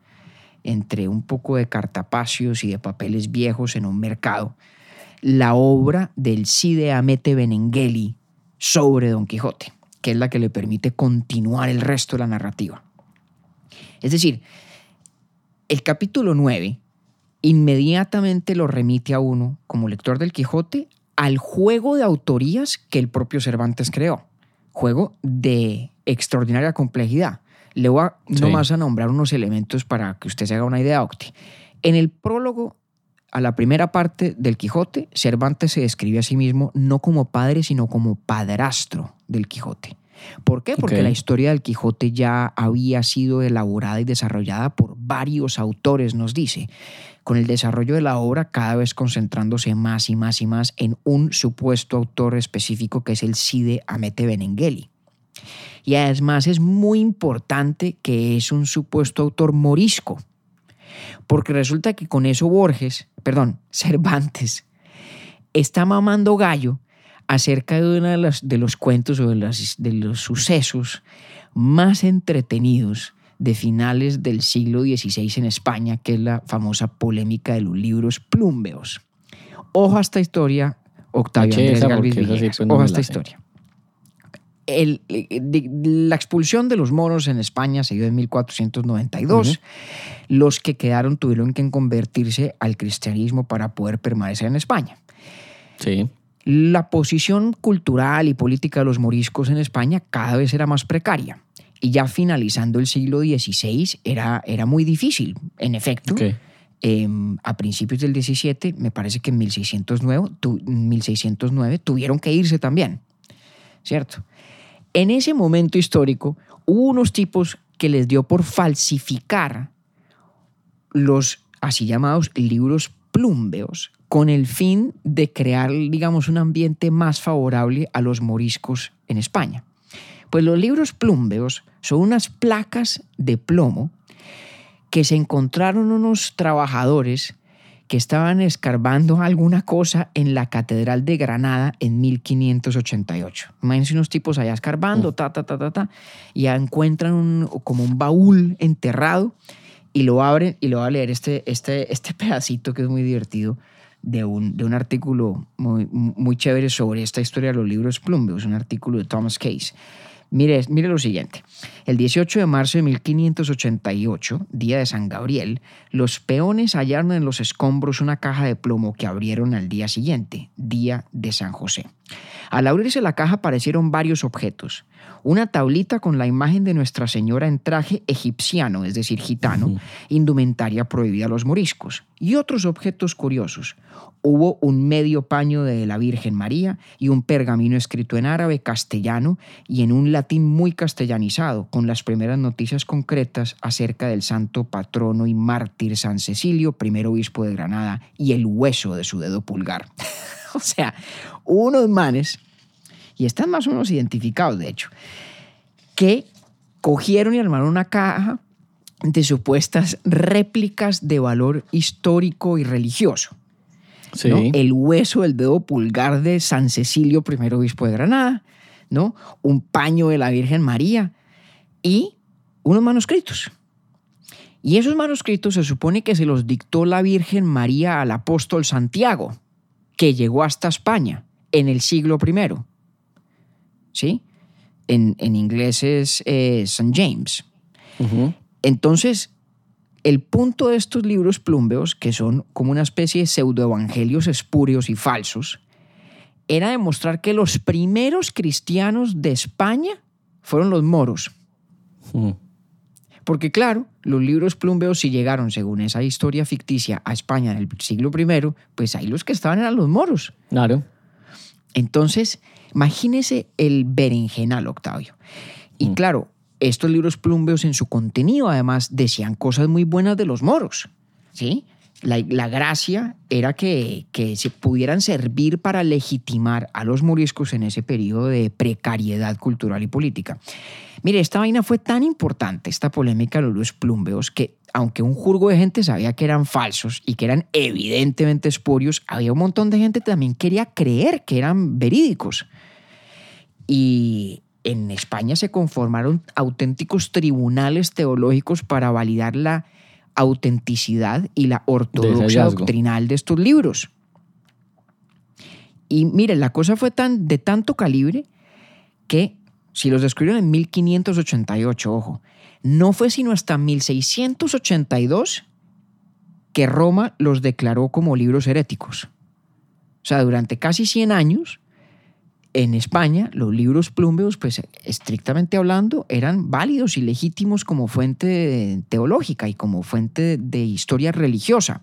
entre un poco de cartapacios y de papeles viejos en un mercado, la obra del Cide Amete Benengeli sobre Don Quijote, que es la que le permite continuar el resto de la narrativa. Es decir, el capítulo 9 inmediatamente lo remite a uno, como lector del Quijote, al juego de autorías que el propio Cervantes creó. Juego de extraordinaria complejidad. Le voy a Sí. nomás a nombrar unos elementos para que usted se haga una idea, Octi. En el prólogo a la primera parte del Quijote, Cervantes se describe a sí mismo no como padre, sino como padrastro del Quijote. ¿Por qué? Porque la historia del Quijote ya había sido elaborada y desarrollada por varios autores, nos dice, con el desarrollo de la obra cada vez concentrándose más y más y más en un supuesto autor específico que es el Cide Amete Benengeli. Y además es muy importante que es un supuesto autor morisco, porque resulta que con eso Borges, perdón, [LAUGHS] Cervantes, está mamando gallo acerca de uno de los, de los cuentos o de, las- de los sucesos más entretenidos de finales del siglo XVI en España, que es la famosa polémica de los libros plúmbeos. Ojo a esta historia, Octavio Andrés Galvis Villegas. pues, Ojo a esta historia. El- eh, de- la expulsión de los moros en España se dio en 1492. Ujú. Los que quedaron tuvieron que convertirse al cristianismo para poder permanecer en España. Sí. La posición cultural y política de los moriscos en España cada vez era más precaria. Y ya finalizando el siglo XVI era, era muy difícil. En efecto, Ok. eh, a principios del XVII, me parece que en 1609, tu- 1609 tuvieron que irse también. ¿Cierto? En ese momento histórico hubo unos tipos que les dio por falsificar los así llamados libros plúmbeos con el fin de crear, digamos, un ambiente más favorable a los moriscos en España. Pues los libros plúmbeos son unas placas de plomo que se encontraron unos trabajadores que estaban escarbando alguna cosa en la Catedral de Granada en 1588. Imagínense unos tipos allá escarbando, ta, ta, ta, ta, ta, y ya encuentran un- como un baúl enterrado y lo abren y lo va a leer este, este, este pedacito que es muy divertido de un, de un artículo muy, muy chévere sobre esta historia de los libros plumbeos, un artículo de Thomas Case. Mire, mire lo siguiente. El 18 de marzo de 1588, día de San Gabriel, los peones hallaron en los escombros una caja de plomo que abrieron al día siguiente, día de San José. Al abrirse la caja aparecieron varios objetos. Una tablita con la imagen de Nuestra Señora en traje egipciano, es decir, gitano, indumentaria prohibida a los moriscos, y otros objetos curiosos. Hubo un medio paño de la Virgen María y un pergamino escrito en árabe, castellano y en un latín muy castellanizado, con las primeras noticias concretas acerca del santo patrono y mártir San Cecilio, primer obispo de Granada, y el hueso de su dedo pulgar. [LAUGHS] o sea, unos manes, y están más o menos identificados, de hecho, que cogieron y armaron una caja de supuestas réplicas de valor histórico y religioso. Sí. ¿no? El hueso del dedo pulgar de San Cecilio, primer obispo de Granada, ¿no? Un paño de la Virgen María y unos manuscritos. Y esos manuscritos se supone que se los dictó la Virgen María al apóstol Santiago, que llegó hasta España en el siglo I. ¿Sí? En, en inglés es eh, St. James. Entonces, el punto de estos libros plumbeos, que son como una especie de pseudoevangelios espurios y falsos, era demostrar que los primeros cristianos de España fueron los moros. Porque claro, los libros plumbeos si llegaron, según esa historia ficticia, a España en el siglo I, pues ahí los que estaban eran los moros. Claro. Entonces, imagínese el berenjenal, Octavio. Y claro, estos libros plumbeos en su contenido además decían cosas muy buenas de los moros, ¿sí? La, la gracia era que, que se pudieran servir para legitimar a los moriscos en ese periodo de precariedad cultural y política. Mire, esta vaina fue tan importante, esta polémica de los plumbeos, que aunque un jurgo de gente sabía que eran falsos y que eran evidentemente espurios, había un montón de gente que también quería creer que eran verídicos. Y en España se conformaron auténticos tribunales teológicos para validar la autenticidad y la ortodoxia doctrinal de estos libros. Y mire, la cosa fue tan, de tanto calibre que si los descubrieron en 1588, ojo, no fue sino hasta 1682 que Roma los declaró como libros heréticos. O sea, durante casi 100 años, en España, los libros plumbeos, pues estrictamente hablando, eran válidos y legítimos como fuente teológica y como fuente de historia religiosa.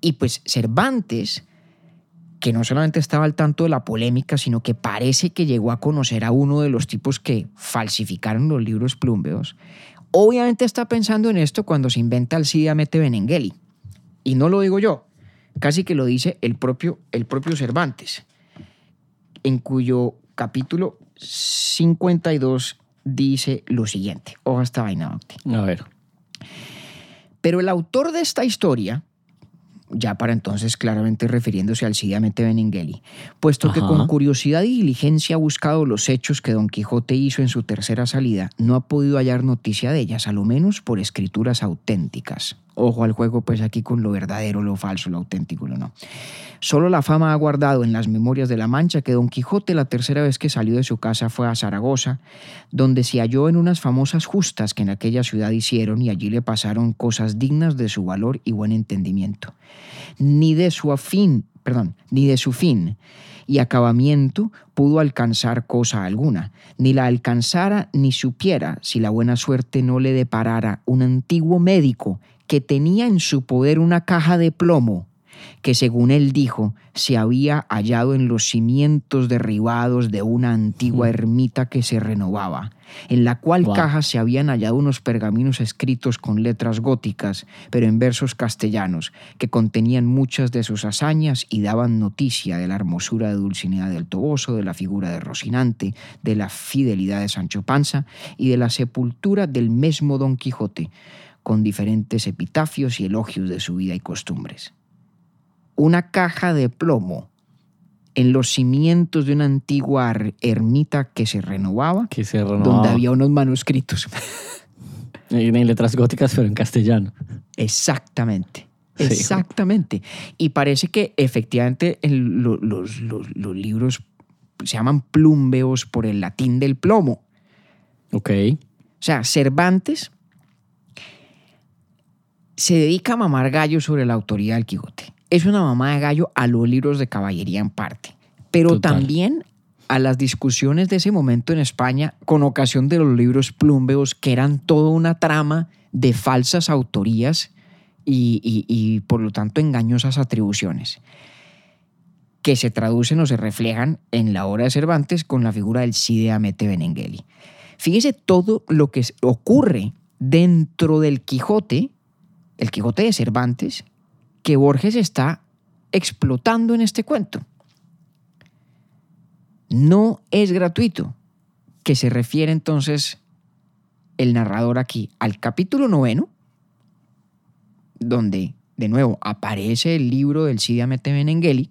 Y pues Cervantes, que no solamente estaba al tanto de la polémica, sino que parece que llegó a conocer a uno de los tipos que falsificaron los libros plumbeos, obviamente está pensando en esto cuando se inventa el Cide Mete Benengeli. Y no lo digo yo, casi que lo dice el propio, el propio Cervantes en cuyo capítulo 52 dice lo siguiente. Ojo esta vaina, A ver. Pero el autor de esta historia, ya para entonces claramente refiriéndose al Mete Benengeli, puesto que con curiosidad y diligencia ha buscado los hechos que Don Quijote hizo en su tercera salida, no ha podido hallar noticia de ellas, a lo menos por escrituras auténticas. Ojo al juego, pues aquí con lo verdadero, lo falso, lo auténtico, lo no. Solo la fama ha guardado en las memorias de la Mancha que Don Quijote la tercera vez que salió de su casa fue a Zaragoza, donde se halló en unas famosas justas que en aquella ciudad hicieron y allí le pasaron cosas dignas de su valor y buen entendimiento. Ni de su afín, perdón, ni de su fin y acabamiento pudo alcanzar cosa alguna, ni la alcanzara ni supiera si la buena suerte no le deparara un antiguo médico que tenía en su poder una caja de plomo que según él dijo se había hallado en los cimientos derribados de una antigua ermita que se renovaba, en la cual caja se habían hallado unos pergaminos escritos con letras góticas, pero en versos castellanos, que contenían muchas de sus hazañas y daban noticia de la hermosura de Dulcinea del Toboso, de la figura de Rocinante, de la fidelidad de Sancho Panza y de la sepultura del mismo Don Quijote con diferentes epitafios y elogios de su vida y costumbres. Una caja de plomo en los cimientos de una antigua ermita que se renovaba, que se donde había unos manuscritos. en letras góticas, pero en castellano. Exactamente. Exactamente. Y parece que efectivamente los, los, libros se llaman plumbeos por el latín del plomo. Ok. O sea, Cervantes se dedica a mamar gallo sobre la autoría del Quijote. Es una mamá de gallo a los libros de caballería en parte, pero también a las discusiones de ese momento en España con ocasión de los libros plumbeos, que eran toda una trama de falsas autorías y, por lo tanto engañosas atribuciones, que se traducen o se reflejan en la obra de Cervantes con la figura del Cide Amete Benengeli. Fíjese todo lo que ocurre dentro del Quijote el Quijote de Cervantes, que Borges está explotando en este cuento. No es gratuito, que se refiere entonces el narrador aquí al capítulo noveno, donde de nuevo aparece el libro del Mete Benengeli,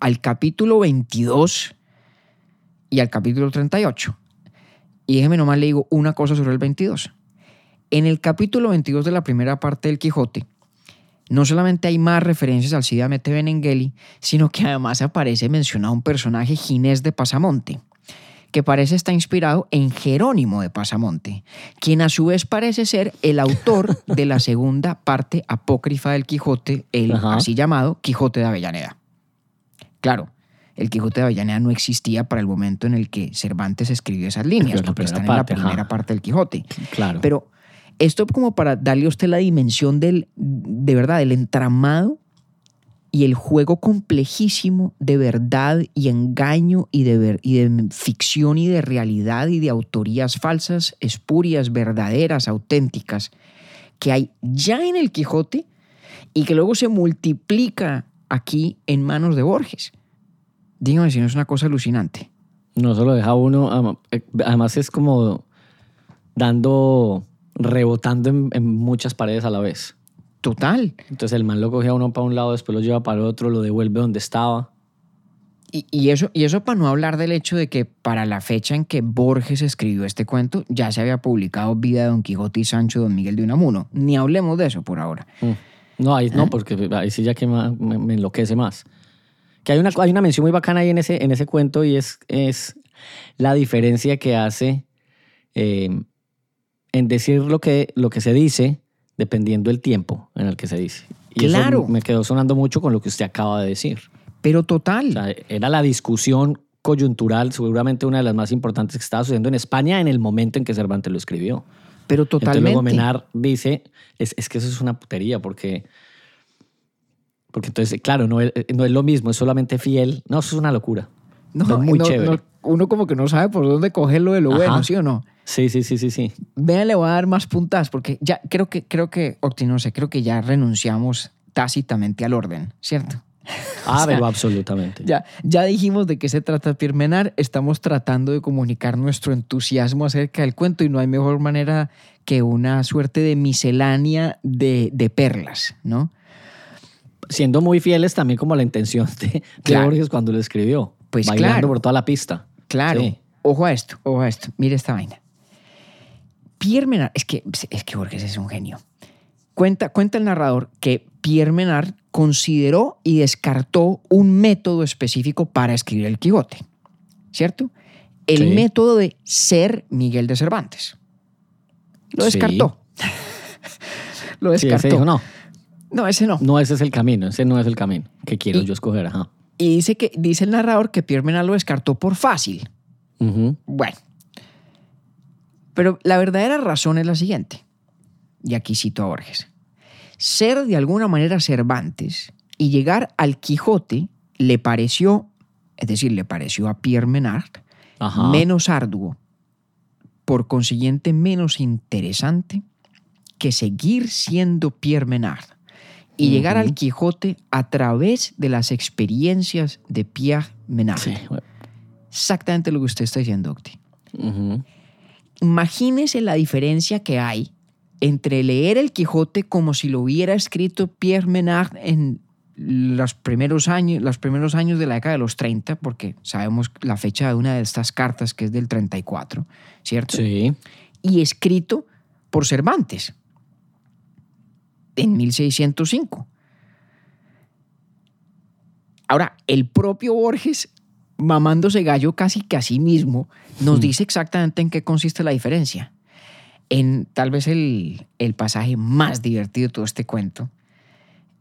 al capítulo 22 y al capítulo 38. Y déjeme nomás le digo una cosa sobre el 22. En el capítulo 22 de la primera parte del Quijote, no solamente hay más referencias al Cid Mete Benengeli, sino que además aparece mencionado un personaje Ginés de Pasamonte, que parece estar inspirado en Jerónimo de Pasamonte, quien a su vez parece ser el autor de la segunda parte apócrifa del Quijote, el así llamado Quijote de Avellaneda. Claro, el Quijote de Avellaneda no existía para el momento en el que Cervantes escribió esas líneas, porque están en la primera parte del Quijote. Claro. Pero esto como para darle a usted la dimensión del, de verdad, del entramado y el juego complejísimo de verdad y engaño y de, y de ficción y de realidad y de autorías falsas, espurias, verdaderas, auténticas, que hay ya en el Quijote y que luego se multiplica aquí en manos de Borges. Dígame si no es una cosa alucinante. No solo deja uno, eh, además es como dando rebotando en, muchas paredes a la vez. Total. Entonces el man lo cogía uno para un lado, después lo lleva para el otro, lo devuelve donde estaba. Y, eso, y eso para no hablar del hecho de que para la fecha en que Borges escribió este cuento ya se había publicado Vida de Don Quijote y Sancho Don Miguel de Unamuno. Ni hablemos de eso por ahora. Mm. No, ahí, no, ¿Eh? porque ahí sí ya que me, me, enloquece más. Que hay una, hay una mención muy bacana ahí en ese, en ese cuento y es, es la diferencia que hace eh, en decir lo que, lo que se dice dependiendo del tiempo en el que se dice. Y Claro. eso me quedó sonando mucho con lo que usted acaba de decir. Pero total. O sea, era la discusión coyuntural, seguramente una de las más importantes que estaba sucediendo en España en el momento en que Cervantes lo escribió. pero Entonces totalmente. luego Menard dice, es, es que eso es una putería porque... Porque entonces, claro, no es, no es lo mismo, es solamente fiel. No, eso es una locura. No, es muy no, chévere. no, uno como que no sabe por dónde cogerlo de lo Ajá. bueno, ¿sí o no? Sí, sí, sí, sí, sí. Vean, le voy a dar más puntas porque ya creo que, creo que, Octi, no sé, creo que ya renunciamos tácitamente al orden, ¿cierto? [LAUGHS] Ah, O sea, pero absolutamente. Ya, ya dijimos de qué se trata Pierre Menard, estamos tratando de comunicar nuestro entusiasmo acerca del cuento y no hay mejor manera que una suerte de miscelánea de, de perlas, ¿no? Siendo muy fieles también como a la intención de, de Claro. Borges cuando lo escribió. Pues bailando claro. por toda la pista. Claro. Sí. Ojo a esto, ojo a esto. Mire esta vaina. Pierre Menard, es que, es que Borges es un genio. Cuenta, cuenta el narrador que Pierre Menard consideró y descartó un método específico para escribir el Quijote, ¿cierto? El Sí. método de ser Miguel de Cervantes. Lo Sí. descartó. [LAUGHS] Lo Sí, ese descartó. dijo, no, no, ese no. no ese es el camino, ese no es el camino que quiero Y- yo escoger. Ajá. Y dice, que, dice el narrador que Pierre Menard lo descartó por fácil. Bueno, pero la verdadera razón es la siguiente, y aquí cito a Borges. Ser de alguna manera Cervantes y llegar al Quijote le pareció, es decir, le pareció a Pierre Menard, Ajá. menos arduo, por consiguiente menos interesante que seguir siendo Pierre Menard y llegar al Quijote a través de las experiencias de Pierre Menard. Sí. Exactamente lo que usted está diciendo, Octi. Ujú. Imagínese la diferencia que hay entre leer el Quijote como si lo hubiera escrito Pierre Menard en los primeros años, los primeros años de la década de los 30, porque sabemos la fecha de una de estas cartas que es del 34, ¿cierto? Sí. Y escrito por Cervantes en 1605. Ahora, el propio Borges, mamándose gallo casi que a sí mismo, nos Mm. dice exactamente en qué consiste la diferencia. En tal vez el, el pasaje más divertido de todo este cuento,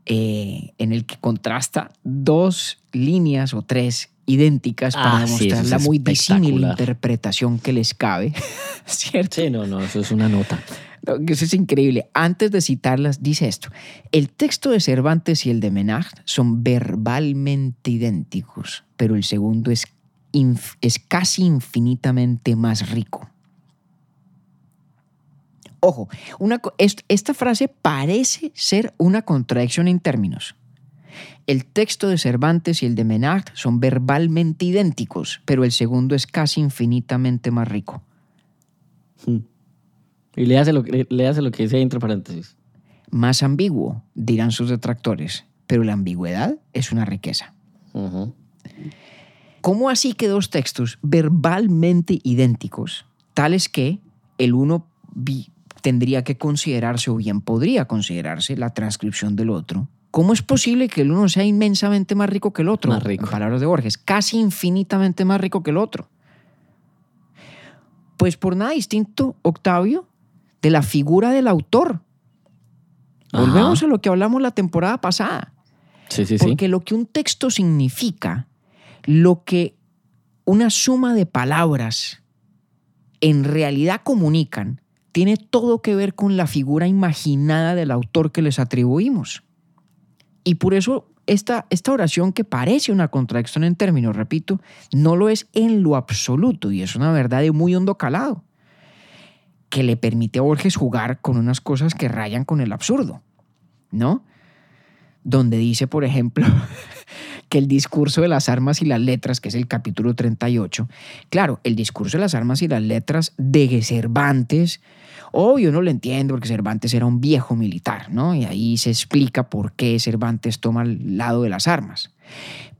eh, en el que contrasta dos líneas o tres idénticas para Ah, demostrar la es muy disímil interpretación que les cabe, [LAUGHS] [LAUGHS] ¿cierto? Sí, no, no, eso es una nota. No, Eso es increíble. Antes de citarlas, dice esto. El texto de Cervantes y el de Menard son verbalmente idénticos, pero el segundo es, es casi infinitamente más rico. Ojo, una esta frase parece ser una contradicción en términos. El texto de Cervantes y el de Menard son verbalmente idénticos, pero el segundo es casi infinitamente más rico. Y léase lo, que- léase lo que dice entre paréntesis. más ambiguo, dirán sus detractores, pero la ambigüedad es una riqueza. ¿Cómo así que dos textos verbalmente idénticos, tales que el uno vi- tendría que considerarse o bien podría considerarse la transcripción del otro? ¿Cómo es posible que el uno sea inmensamente más rico que el otro? Más rico. En palabras de Borges, casi infinitamente más rico que el otro. Pues por nada distinto, Octavio, de la figura del autor. Ajá. Volvemos a lo que hablamos la temporada pasada. Sí, sí, sí. Porque lo que un texto significa, lo que una suma de palabras en realidad comunican, tiene todo que ver con la figura imaginada del autor que les atribuimos. Y por eso esta, esta oración que parece una contradicción en términos, repito, no lo es en lo absoluto y es una verdad de muy hondo calado que le permite a Borges jugar con unas cosas que rayan con el absurdo, ¿no? Donde dice, por ejemplo, [LAUGHS] que el discurso de las armas y las letras, que es el capítulo 38, claro, el discurso de las armas y las letras de Cervantes, obvio no lo entiendo porque Cervantes era un viejo militar, ¿no? Y ahí se explica por qué Cervantes toma el lado de las armas.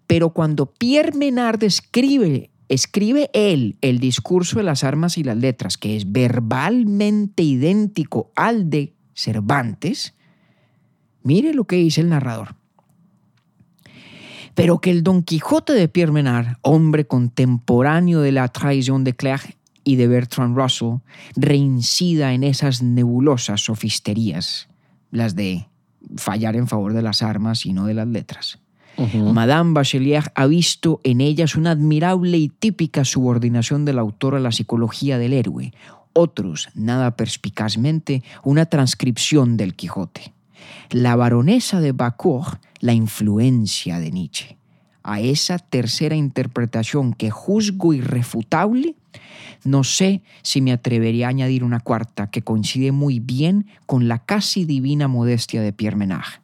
Pero cuando Pierre Menard escribe, escribe él el discurso de las armas y las letras, que es verbalmente idéntico al de Cervantes, mire lo que dice el narrador. Pero que el Don Quijote de Pierre Menard, hombre contemporáneo de la traición de Clerc y de Bertrand Russell, reincida en esas nebulosas sofisterías las de fallar en favor de las armas y no de las letras. Madame Bachelier ha visto en ellas una admirable y típica subordinación del autor a la psicología del héroe, otros, nada perspicazmente, una transcripción del Quijote. La baronesa de Bacour, la influencia de Nietzsche. A esa tercera interpretación que juzgo irrefutable, no sé si me atrevería a añadir una cuarta que coincide muy bien con la casi divina modestia de Pierre Menage.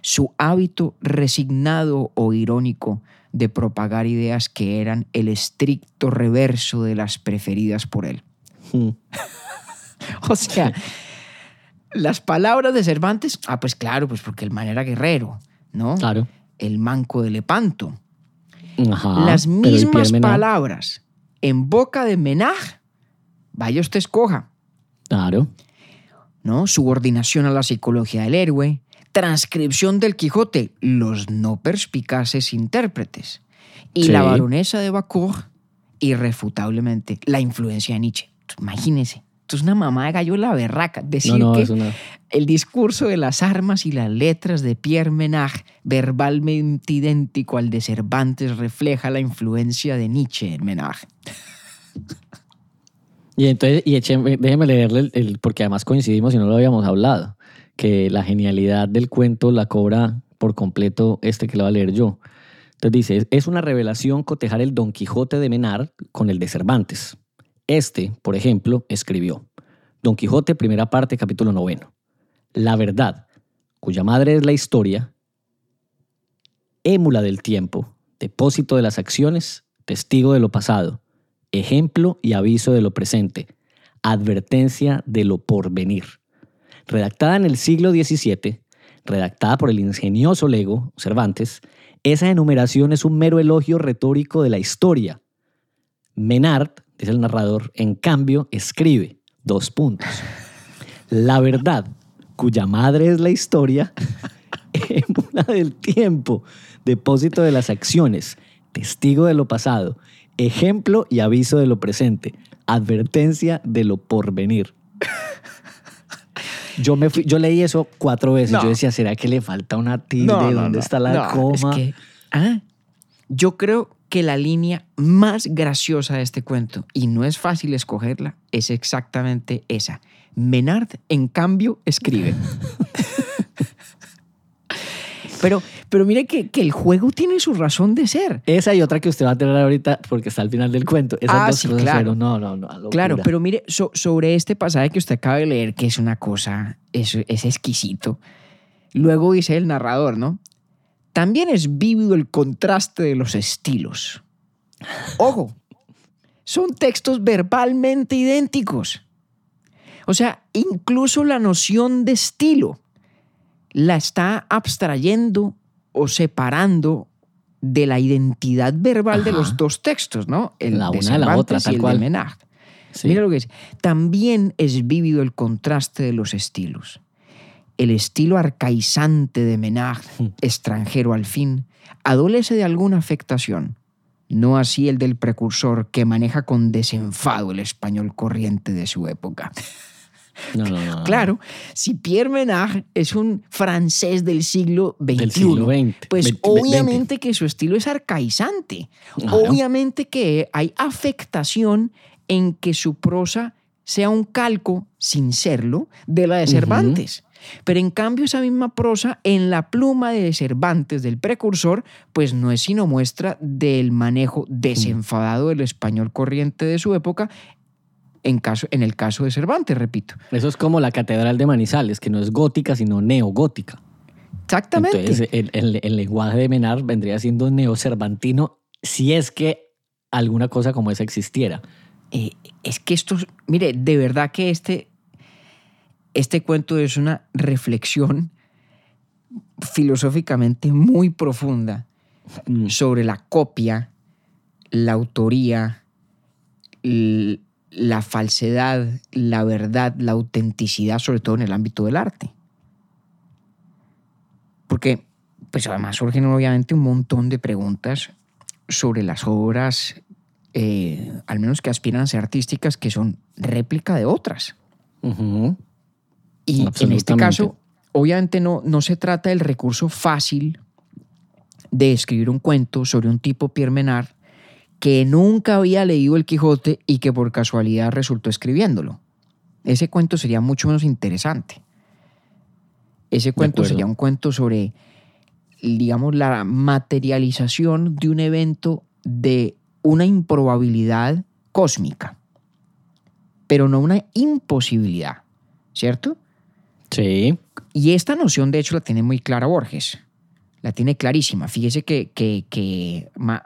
Su hábito resignado o irónico de propagar ideas que eran el estricto reverso de las preferidas por él. Hmm. [LAUGHS] o sea, [LAUGHS] las palabras de Cervantes, ah, pues claro, pues porque el man era guerrero, ¿no? Claro. El manco de Lepanto. Las mismas palabras en boca de Menaj, vaya usted escoja. Claro. ¿No? Subordinación a la psicología del héroe, transcripción del Quijote, los no perspicaces intérpretes. Y la baronesa de Bacour, irrefutablemente, la influencia de Nietzsche. Imagínese. Esto es una mamá de gallo la berraca. Decir que el discurso de las armas y las letras de Pierre Menage, verbalmente idéntico al de Cervantes, refleja la influencia de Nietzsche en Menage. Y entonces, y déjeme leerle, el, porque además coincidimos y no lo habíamos hablado, que la genialidad del cuento la cobra por completo este que lo va a leer yo. Entonces dice, es una revelación cotejar el Don Quijote de Menard con el de Cervantes. Este, por ejemplo, escribió Don Quijote, primera parte, capítulo noveno. La verdad, cuya madre es la historia, émula del tiempo, depósito de las acciones, testigo de lo pasado, ejemplo y aviso de lo presente, advertencia de lo porvenir. Redactada en el siglo XVII, redactada por el ingenioso lego Cervantes, esa enumeración es un mero elogio retórico de la historia. Menard dice el narrador, en cambio, escribe dos puntos. La verdad, cuya madre es la historia, [LAUGHS] una del tiempo, depósito de las acciones, testigo de lo pasado, ejemplo y aviso de lo presente, advertencia de lo porvenir. Yo, me yo leí eso cuatro veces. Yo decía, ¿será que le falta una tilde? ¿Dónde está la coma? ah, yo creo que la línea más graciosa de este cuento, y no es fácil escogerla, es exactamente esa. Menard, en cambio, escribe. [LAUGHS] pero, pero mire que, el juego tiene su razón de ser. Esa y otra que usted va a tener ahorita porque está al final del cuento. ah, sí, claro. No, no, no. Claro, pero mire, sobre este pasaje que usted acaba de leer, que es una cosa, es, es exquisito. Luego dice el narrador, ¿no? También es vívido el contraste de los estilos. Ojo, son textos verbalmente idénticos. O sea, incluso la noción de estilo la está abstrayendo o separando de la identidad verbal de los dos textos, ¿no? El la una de, la otra, tal cual. Mira lo que es. También es vívido el contraste de los estilos el estilo arcaizante de Menag, hmm. extranjero al fin, adolece de alguna afectación, no así el del precursor que maneja con desenfado el español corriente de su época. [LAUGHS] claro, si Pierre Menard es un francés del siglo XXI, pues obviamente que su estilo es arcaizante. Obviamente que hay afectación en que su prosa sea un calco, sin serlo, de la de Cervantes. Pero en cambio esa misma prosa en la pluma de Cervantes, del precursor, pues no es sino muestra del manejo desenfadado del español corriente de su época en, caso, en el caso de Cervantes, repito. Eso es como la Catedral de Manizales, que no es gótica, sino neogótica. Exactamente. Entonces, el, lenguaje de Menard vendría siendo neocervantino si es que alguna cosa como esa existiera. Eh, es que esto, mire, de verdad que este, este cuento es una reflexión filosóficamente muy profunda mm. sobre la copia, la autoría, la falsedad, la verdad, la autenticidad, sobre todo en el ámbito del arte. Porque, pues además surgen obviamente un montón de preguntas sobre las obras, eh, al menos que aspiran a ser artísticas, que son réplica de otras. Y en este caso, obviamente no, no se trata del recurso fácil de escribir un cuento sobre un tipo Pierre Menard que nunca había leído El Quijote y que por casualidad resultó escribiéndolo. Ese cuento sería mucho menos interesante. Ese cuento sería un cuento sobre, digamos, la materialización de un evento de una improbabilidad cósmica, pero no una imposibilidad, ¿cierto? Sí. Y esta noción, de hecho, la tiene muy clara Borges. La tiene clarísima. Fíjese que, que- ma-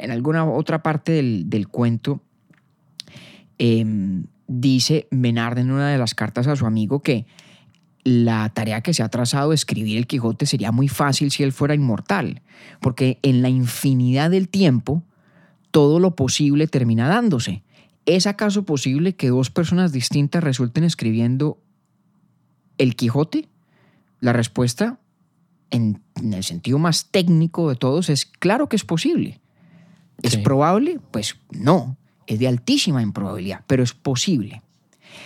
en alguna otra parte del, del cuento em, dice Menard en una de las cartas a su amigo que la tarea que se ha trazado de escribir el Quijote sería muy fácil si él fuera inmortal, porque en la infinidad del tiempo todo lo posible termina dándose. ¿Es acaso posible que dos personas distintas resulten escribiendo el Quijote? La respuesta, en, en el sentido más técnico de todos, es claro que es posible. ¿Es Sí. probable? Pues no, es de altísima improbabilidad, pero es posible.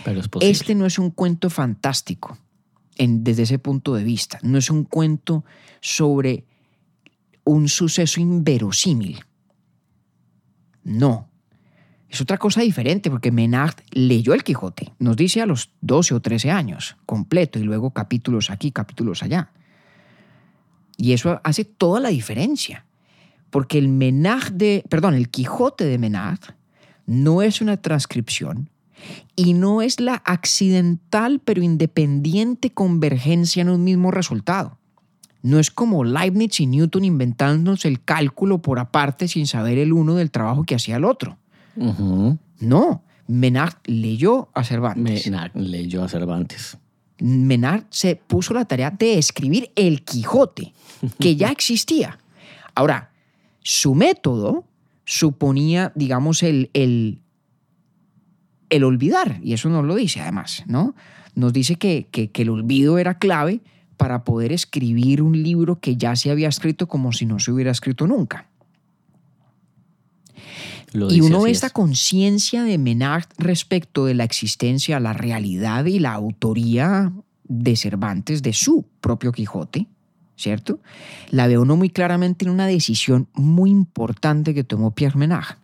Pero es posible. Este no es un cuento fantástico en- desde ese punto de vista. No es un cuento sobre un suceso inverosímil. No. Es otra cosa diferente porque Menard leyó el Quijote. Nos dice a los 12 o 13 años, completo, y luego capítulos aquí, capítulos allá. Y eso hace toda la diferencia. Porque el Menard de, perdón, el Quijote de Menard no es una transcripción, y no es la accidental pero independiente convergencia en un mismo resultado. No es como Leibniz y Newton inventándose el cálculo por aparte sin saber el uno del trabajo que hacía el otro. No, Menard leyó a Cervantes. Menard leyó a Cervantes. Menard se puso la tarea de escribir el Quijote, que ya [LAUGHS] existía. Ahora, su método suponía, digamos, el, el, el olvidar, y eso nos lo dice además, ¿no? Nos dice que, que- que el olvido era clave para poder escribir un libro que ya se había escrito como si no se hubiera escrito nunca. Lo Y uno ve es. esta conciencia de Menard respecto de la existencia, la realidad y la autoría de Cervantes, de su propio Quijote, ¿cierto? La ve uno muy claramente en una decisión muy importante que tomó Pierre Menard,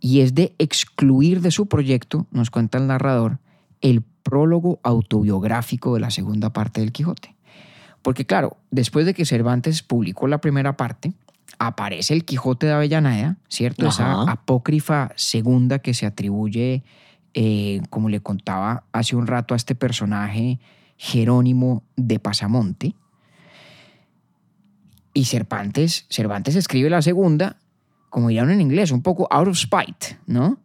y es de excluir de su proyecto, nos cuenta el narrador, el prólogo autobiográfico de la segunda parte del Quijote. Porque claro, después de que Cervantes publicó la primera parte, aparece el Quijote de Avellaneda, ¿cierto? Esa apócrifa segunda que se atribuye, eh, como le contaba hace un rato a este personaje Jerónimo de Pasamonte. Y Cervantes, Cervantes escribe la segunda, como dirían en inglés, un poco out of spite, ¿no?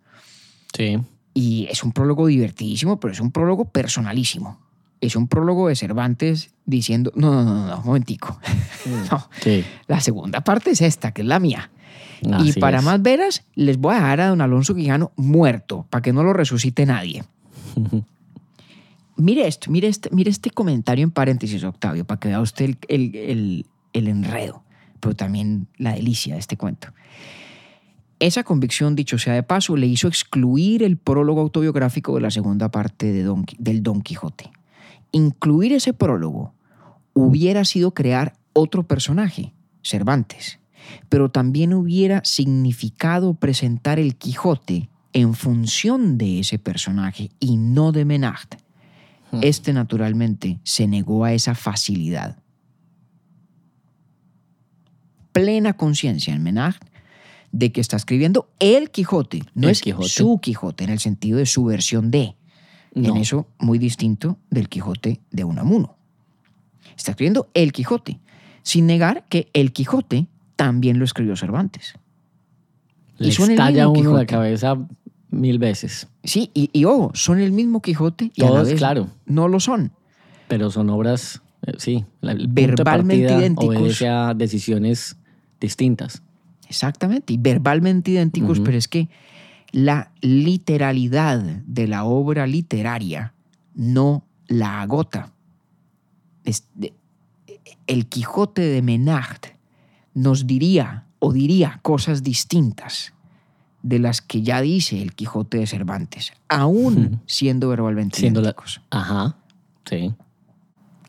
Sí. Y es un prólogo divertidísimo, pero es un prólogo personalísimo. Es un prólogo de Cervantes diciendo, no, no, no, no, un momentico. [LAUGHS] no, Sí. la segunda parte es esta, que es la mía. y Así para es. más veras, les voy a dejar a don Alonso Quijano muerto, para que no lo resucite nadie. [LAUGHS] mire esto, mire este, mire este comentario en paréntesis, Octavio, para que vea usted el, el- el- el enredo, pero también la delicia de este cuento. Esa convicción, dicho sea de paso, le hizo excluir el prólogo autobiográfico de la segunda parte de Don del Don Quijote. Incluir ese prólogo hubiera sido crear otro personaje, Cervantes, pero también hubiera significado presentar el Quijote en función de ese personaje y no de Menard. Este naturalmente se negó a esa facilidad. Plena conciencia en Menard de que está escribiendo el Quijote, no El es Quijote. su Quijote en el sentido de su versión de. No. En eso muy distinto del Quijote de Unamuno. Está escribiendo el Quijote, sin negar que el Quijote también lo escribió Cervantes. Le estalla uno la Quijote. cabeza mil veces. Sí, y, y ojo, son el mismo Quijote y a la vez claro. no lo son. Pero son obras, eh, sí. la- de Verbalmente partida idénticos. A decisiones distintas. Exactamente, y verbalmente idénticos, pero es que la literalidad de la obra literaria no la agota. El Quijote de Menard nos diría o diría cosas distintas de las que ya dice el Quijote de Cervantes, aún siendo verbalmente Siendo la-. Ajá. Sí.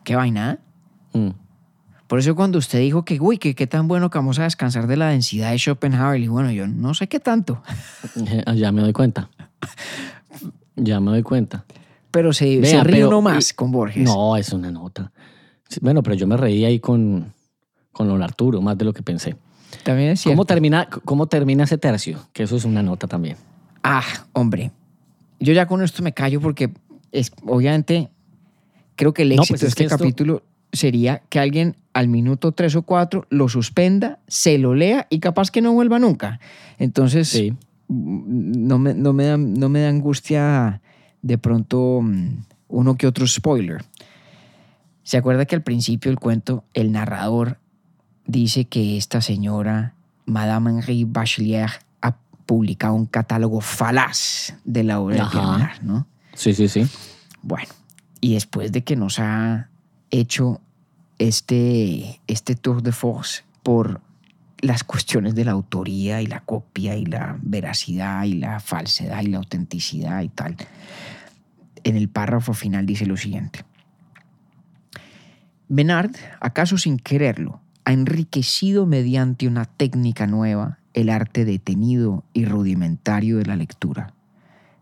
qué vaina. ¿eh? Mm. Por eso cuando usted dijo que, uy, que qué tan bueno que vamos a descansar de la densidad de Schopenhauer, y bueno, yo no sé qué tanto, [LAUGHS] Ya me doy cuenta. Ya me doy cuenta. pero se, Vea, se ríe pero- uno más con Borges. No, es una nota. Bueno, pero yo me reí ahí con, con don Arturo, más de lo que pensé. También es cierto. ¿Cómo termina, ¿Cómo termina ese tercio? Que eso es una nota también. Ah, hombre. Yo ya con esto me callo porque es, obviamente creo que el No, éxito pues de es este que esto- capítulo sería que alguien al minuto tres o cuatro lo suspenda, se lo lea y capaz que no vuelva nunca. Entonces, Sí. mm, no, me, no, me da, no me da angustia de pronto mm, uno que otro spoiler. ¿Se acuerda que al principio del cuento el narrador dice que esta señora, Madame Henri Bachelier, ha publicado un catálogo falaz de la obra de Ajá. ¿no? Sí, sí, sí. Bueno, y después de que nos ha hecho este, este tour de force por las cuestiones de la autoría y la copia y la veracidad y la falsedad y la autenticidad y tal, en el párrafo final dice lo siguiente. Menard, acaso sin quererlo, ha enriquecido mediante una técnica nueva el arte detenido y rudimentario de la lectura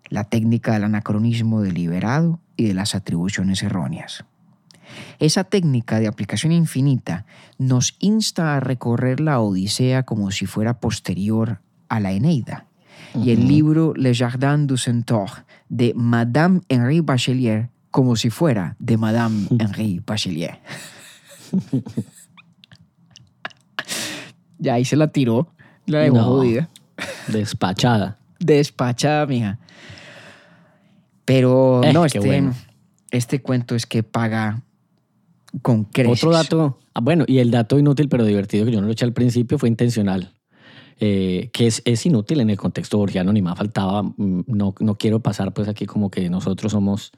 la técnica del anacronismo deliberado y de las atribuciones erróneas. Esa técnica de aplicación infinita nos insta a recorrer la Odisea como si fuera posterior a la Eneida. Y el libro Le Jardin du Centaure de Madame Henri Bachelier como si fuera de Madame [LAUGHS] Henri Bachelier. [LAUGHS] ya ahí se la tiró, la dejó No. jodida Despachada. despachada, mija. Pero Eh, no, este, bueno. este cuento es que paga con creces. Otro dato, ah, bueno, y el dato inútil pero divertido que yo no lo eché al principio fue intencional. Eh, que es, es inútil en el contexto borgiano, ni más faltaba. mm, No, no quiero pasar pues aquí como que nosotros somos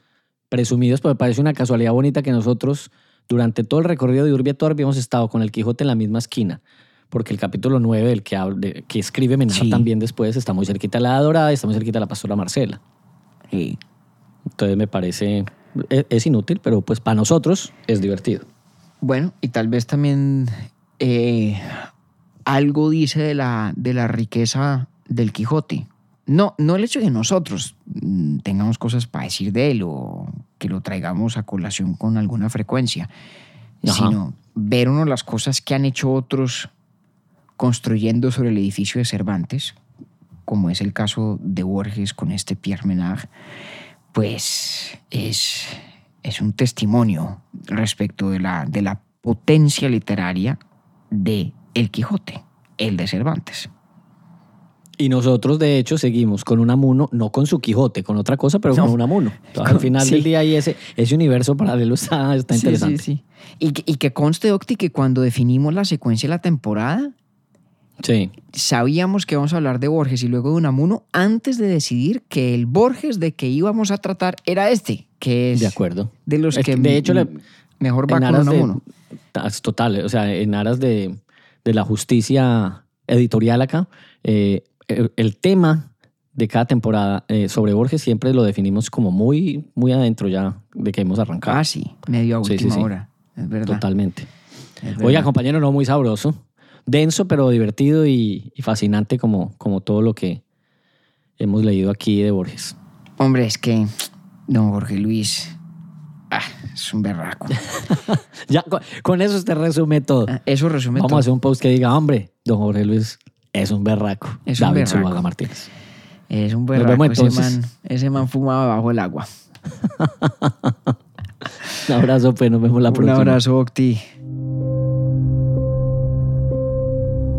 presumidos, pero me parece una casualidad bonita que nosotros durante todo el recorrido de Urbi et Orbi hemos estado con el Quijote en la misma esquina. Porque el capítulo 9 del que, de- que escribe Menard Sí. también después está muy cerquita de la Dorada y está muy cerquita de la Pastora Marcela. Sí. Entonces me parece, es, inútil, pero pues para nosotros es divertido. Bueno, y tal vez también eh, algo dice de la, de la riqueza del Quijote. No, no el hecho de que nosotros mm, tengamos cosas para decir de él o que lo traigamos a colación con alguna frecuencia, Ajá. sino ver uno las cosas que han hecho otros construyendo sobre el edificio de Cervantes, como es el caso de Borges con este Pierre Menard, pues es, es un testimonio respecto de la, de la potencia literaria de El Quijote, el de Cervantes. Y nosotros, de hecho, seguimos con un amuno, no con su Quijote, con otra cosa, pero No. con un amuno. Entonces, [LAUGHS] al final Sí. del día, ahí ese, ese universo paralelo está, está interesante. Sí, sí, sí. Y, que- y que conste, Octi, que cuando definimos la secuencia de la temporada, Sí. sabíamos que íbamos a hablar de Borges y luego de Unamuno antes de decidir que el Borges de que íbamos a tratar era este, que es De acuerdo. de los Es que, de hecho, m- mejor va con de, Unamuno. total, o sea, en aras de, de la justicia editorial acá, eh, el, el tema de cada temporada eh, sobre Borges siempre lo definimos como muy, muy adentro ya de que hemos arrancado. Casi, medio a Sí, sí, última sí. hora. Es verdad. Totalmente. Oiga, compañero, no muy sabroso. Denso, pero divertido y, y fascinante como, como todo lo que hemos leído aquí de Borges. Hombre, es que don Jorge Luis ah, es un berraco. [LAUGHS] Ya, con, con eso usted resume todo. Ah, Eso resume Vamos todo. a hacer un post que diga, hombre, don Jorge Luis es un berraco. Es un David berraco. Zuluaga Martínez. Es un berraco. Ese man, ese man fumaba bajo el agua. [LAUGHS] Un abrazo, pues nos vemos la un próxima. abrazo, Octi.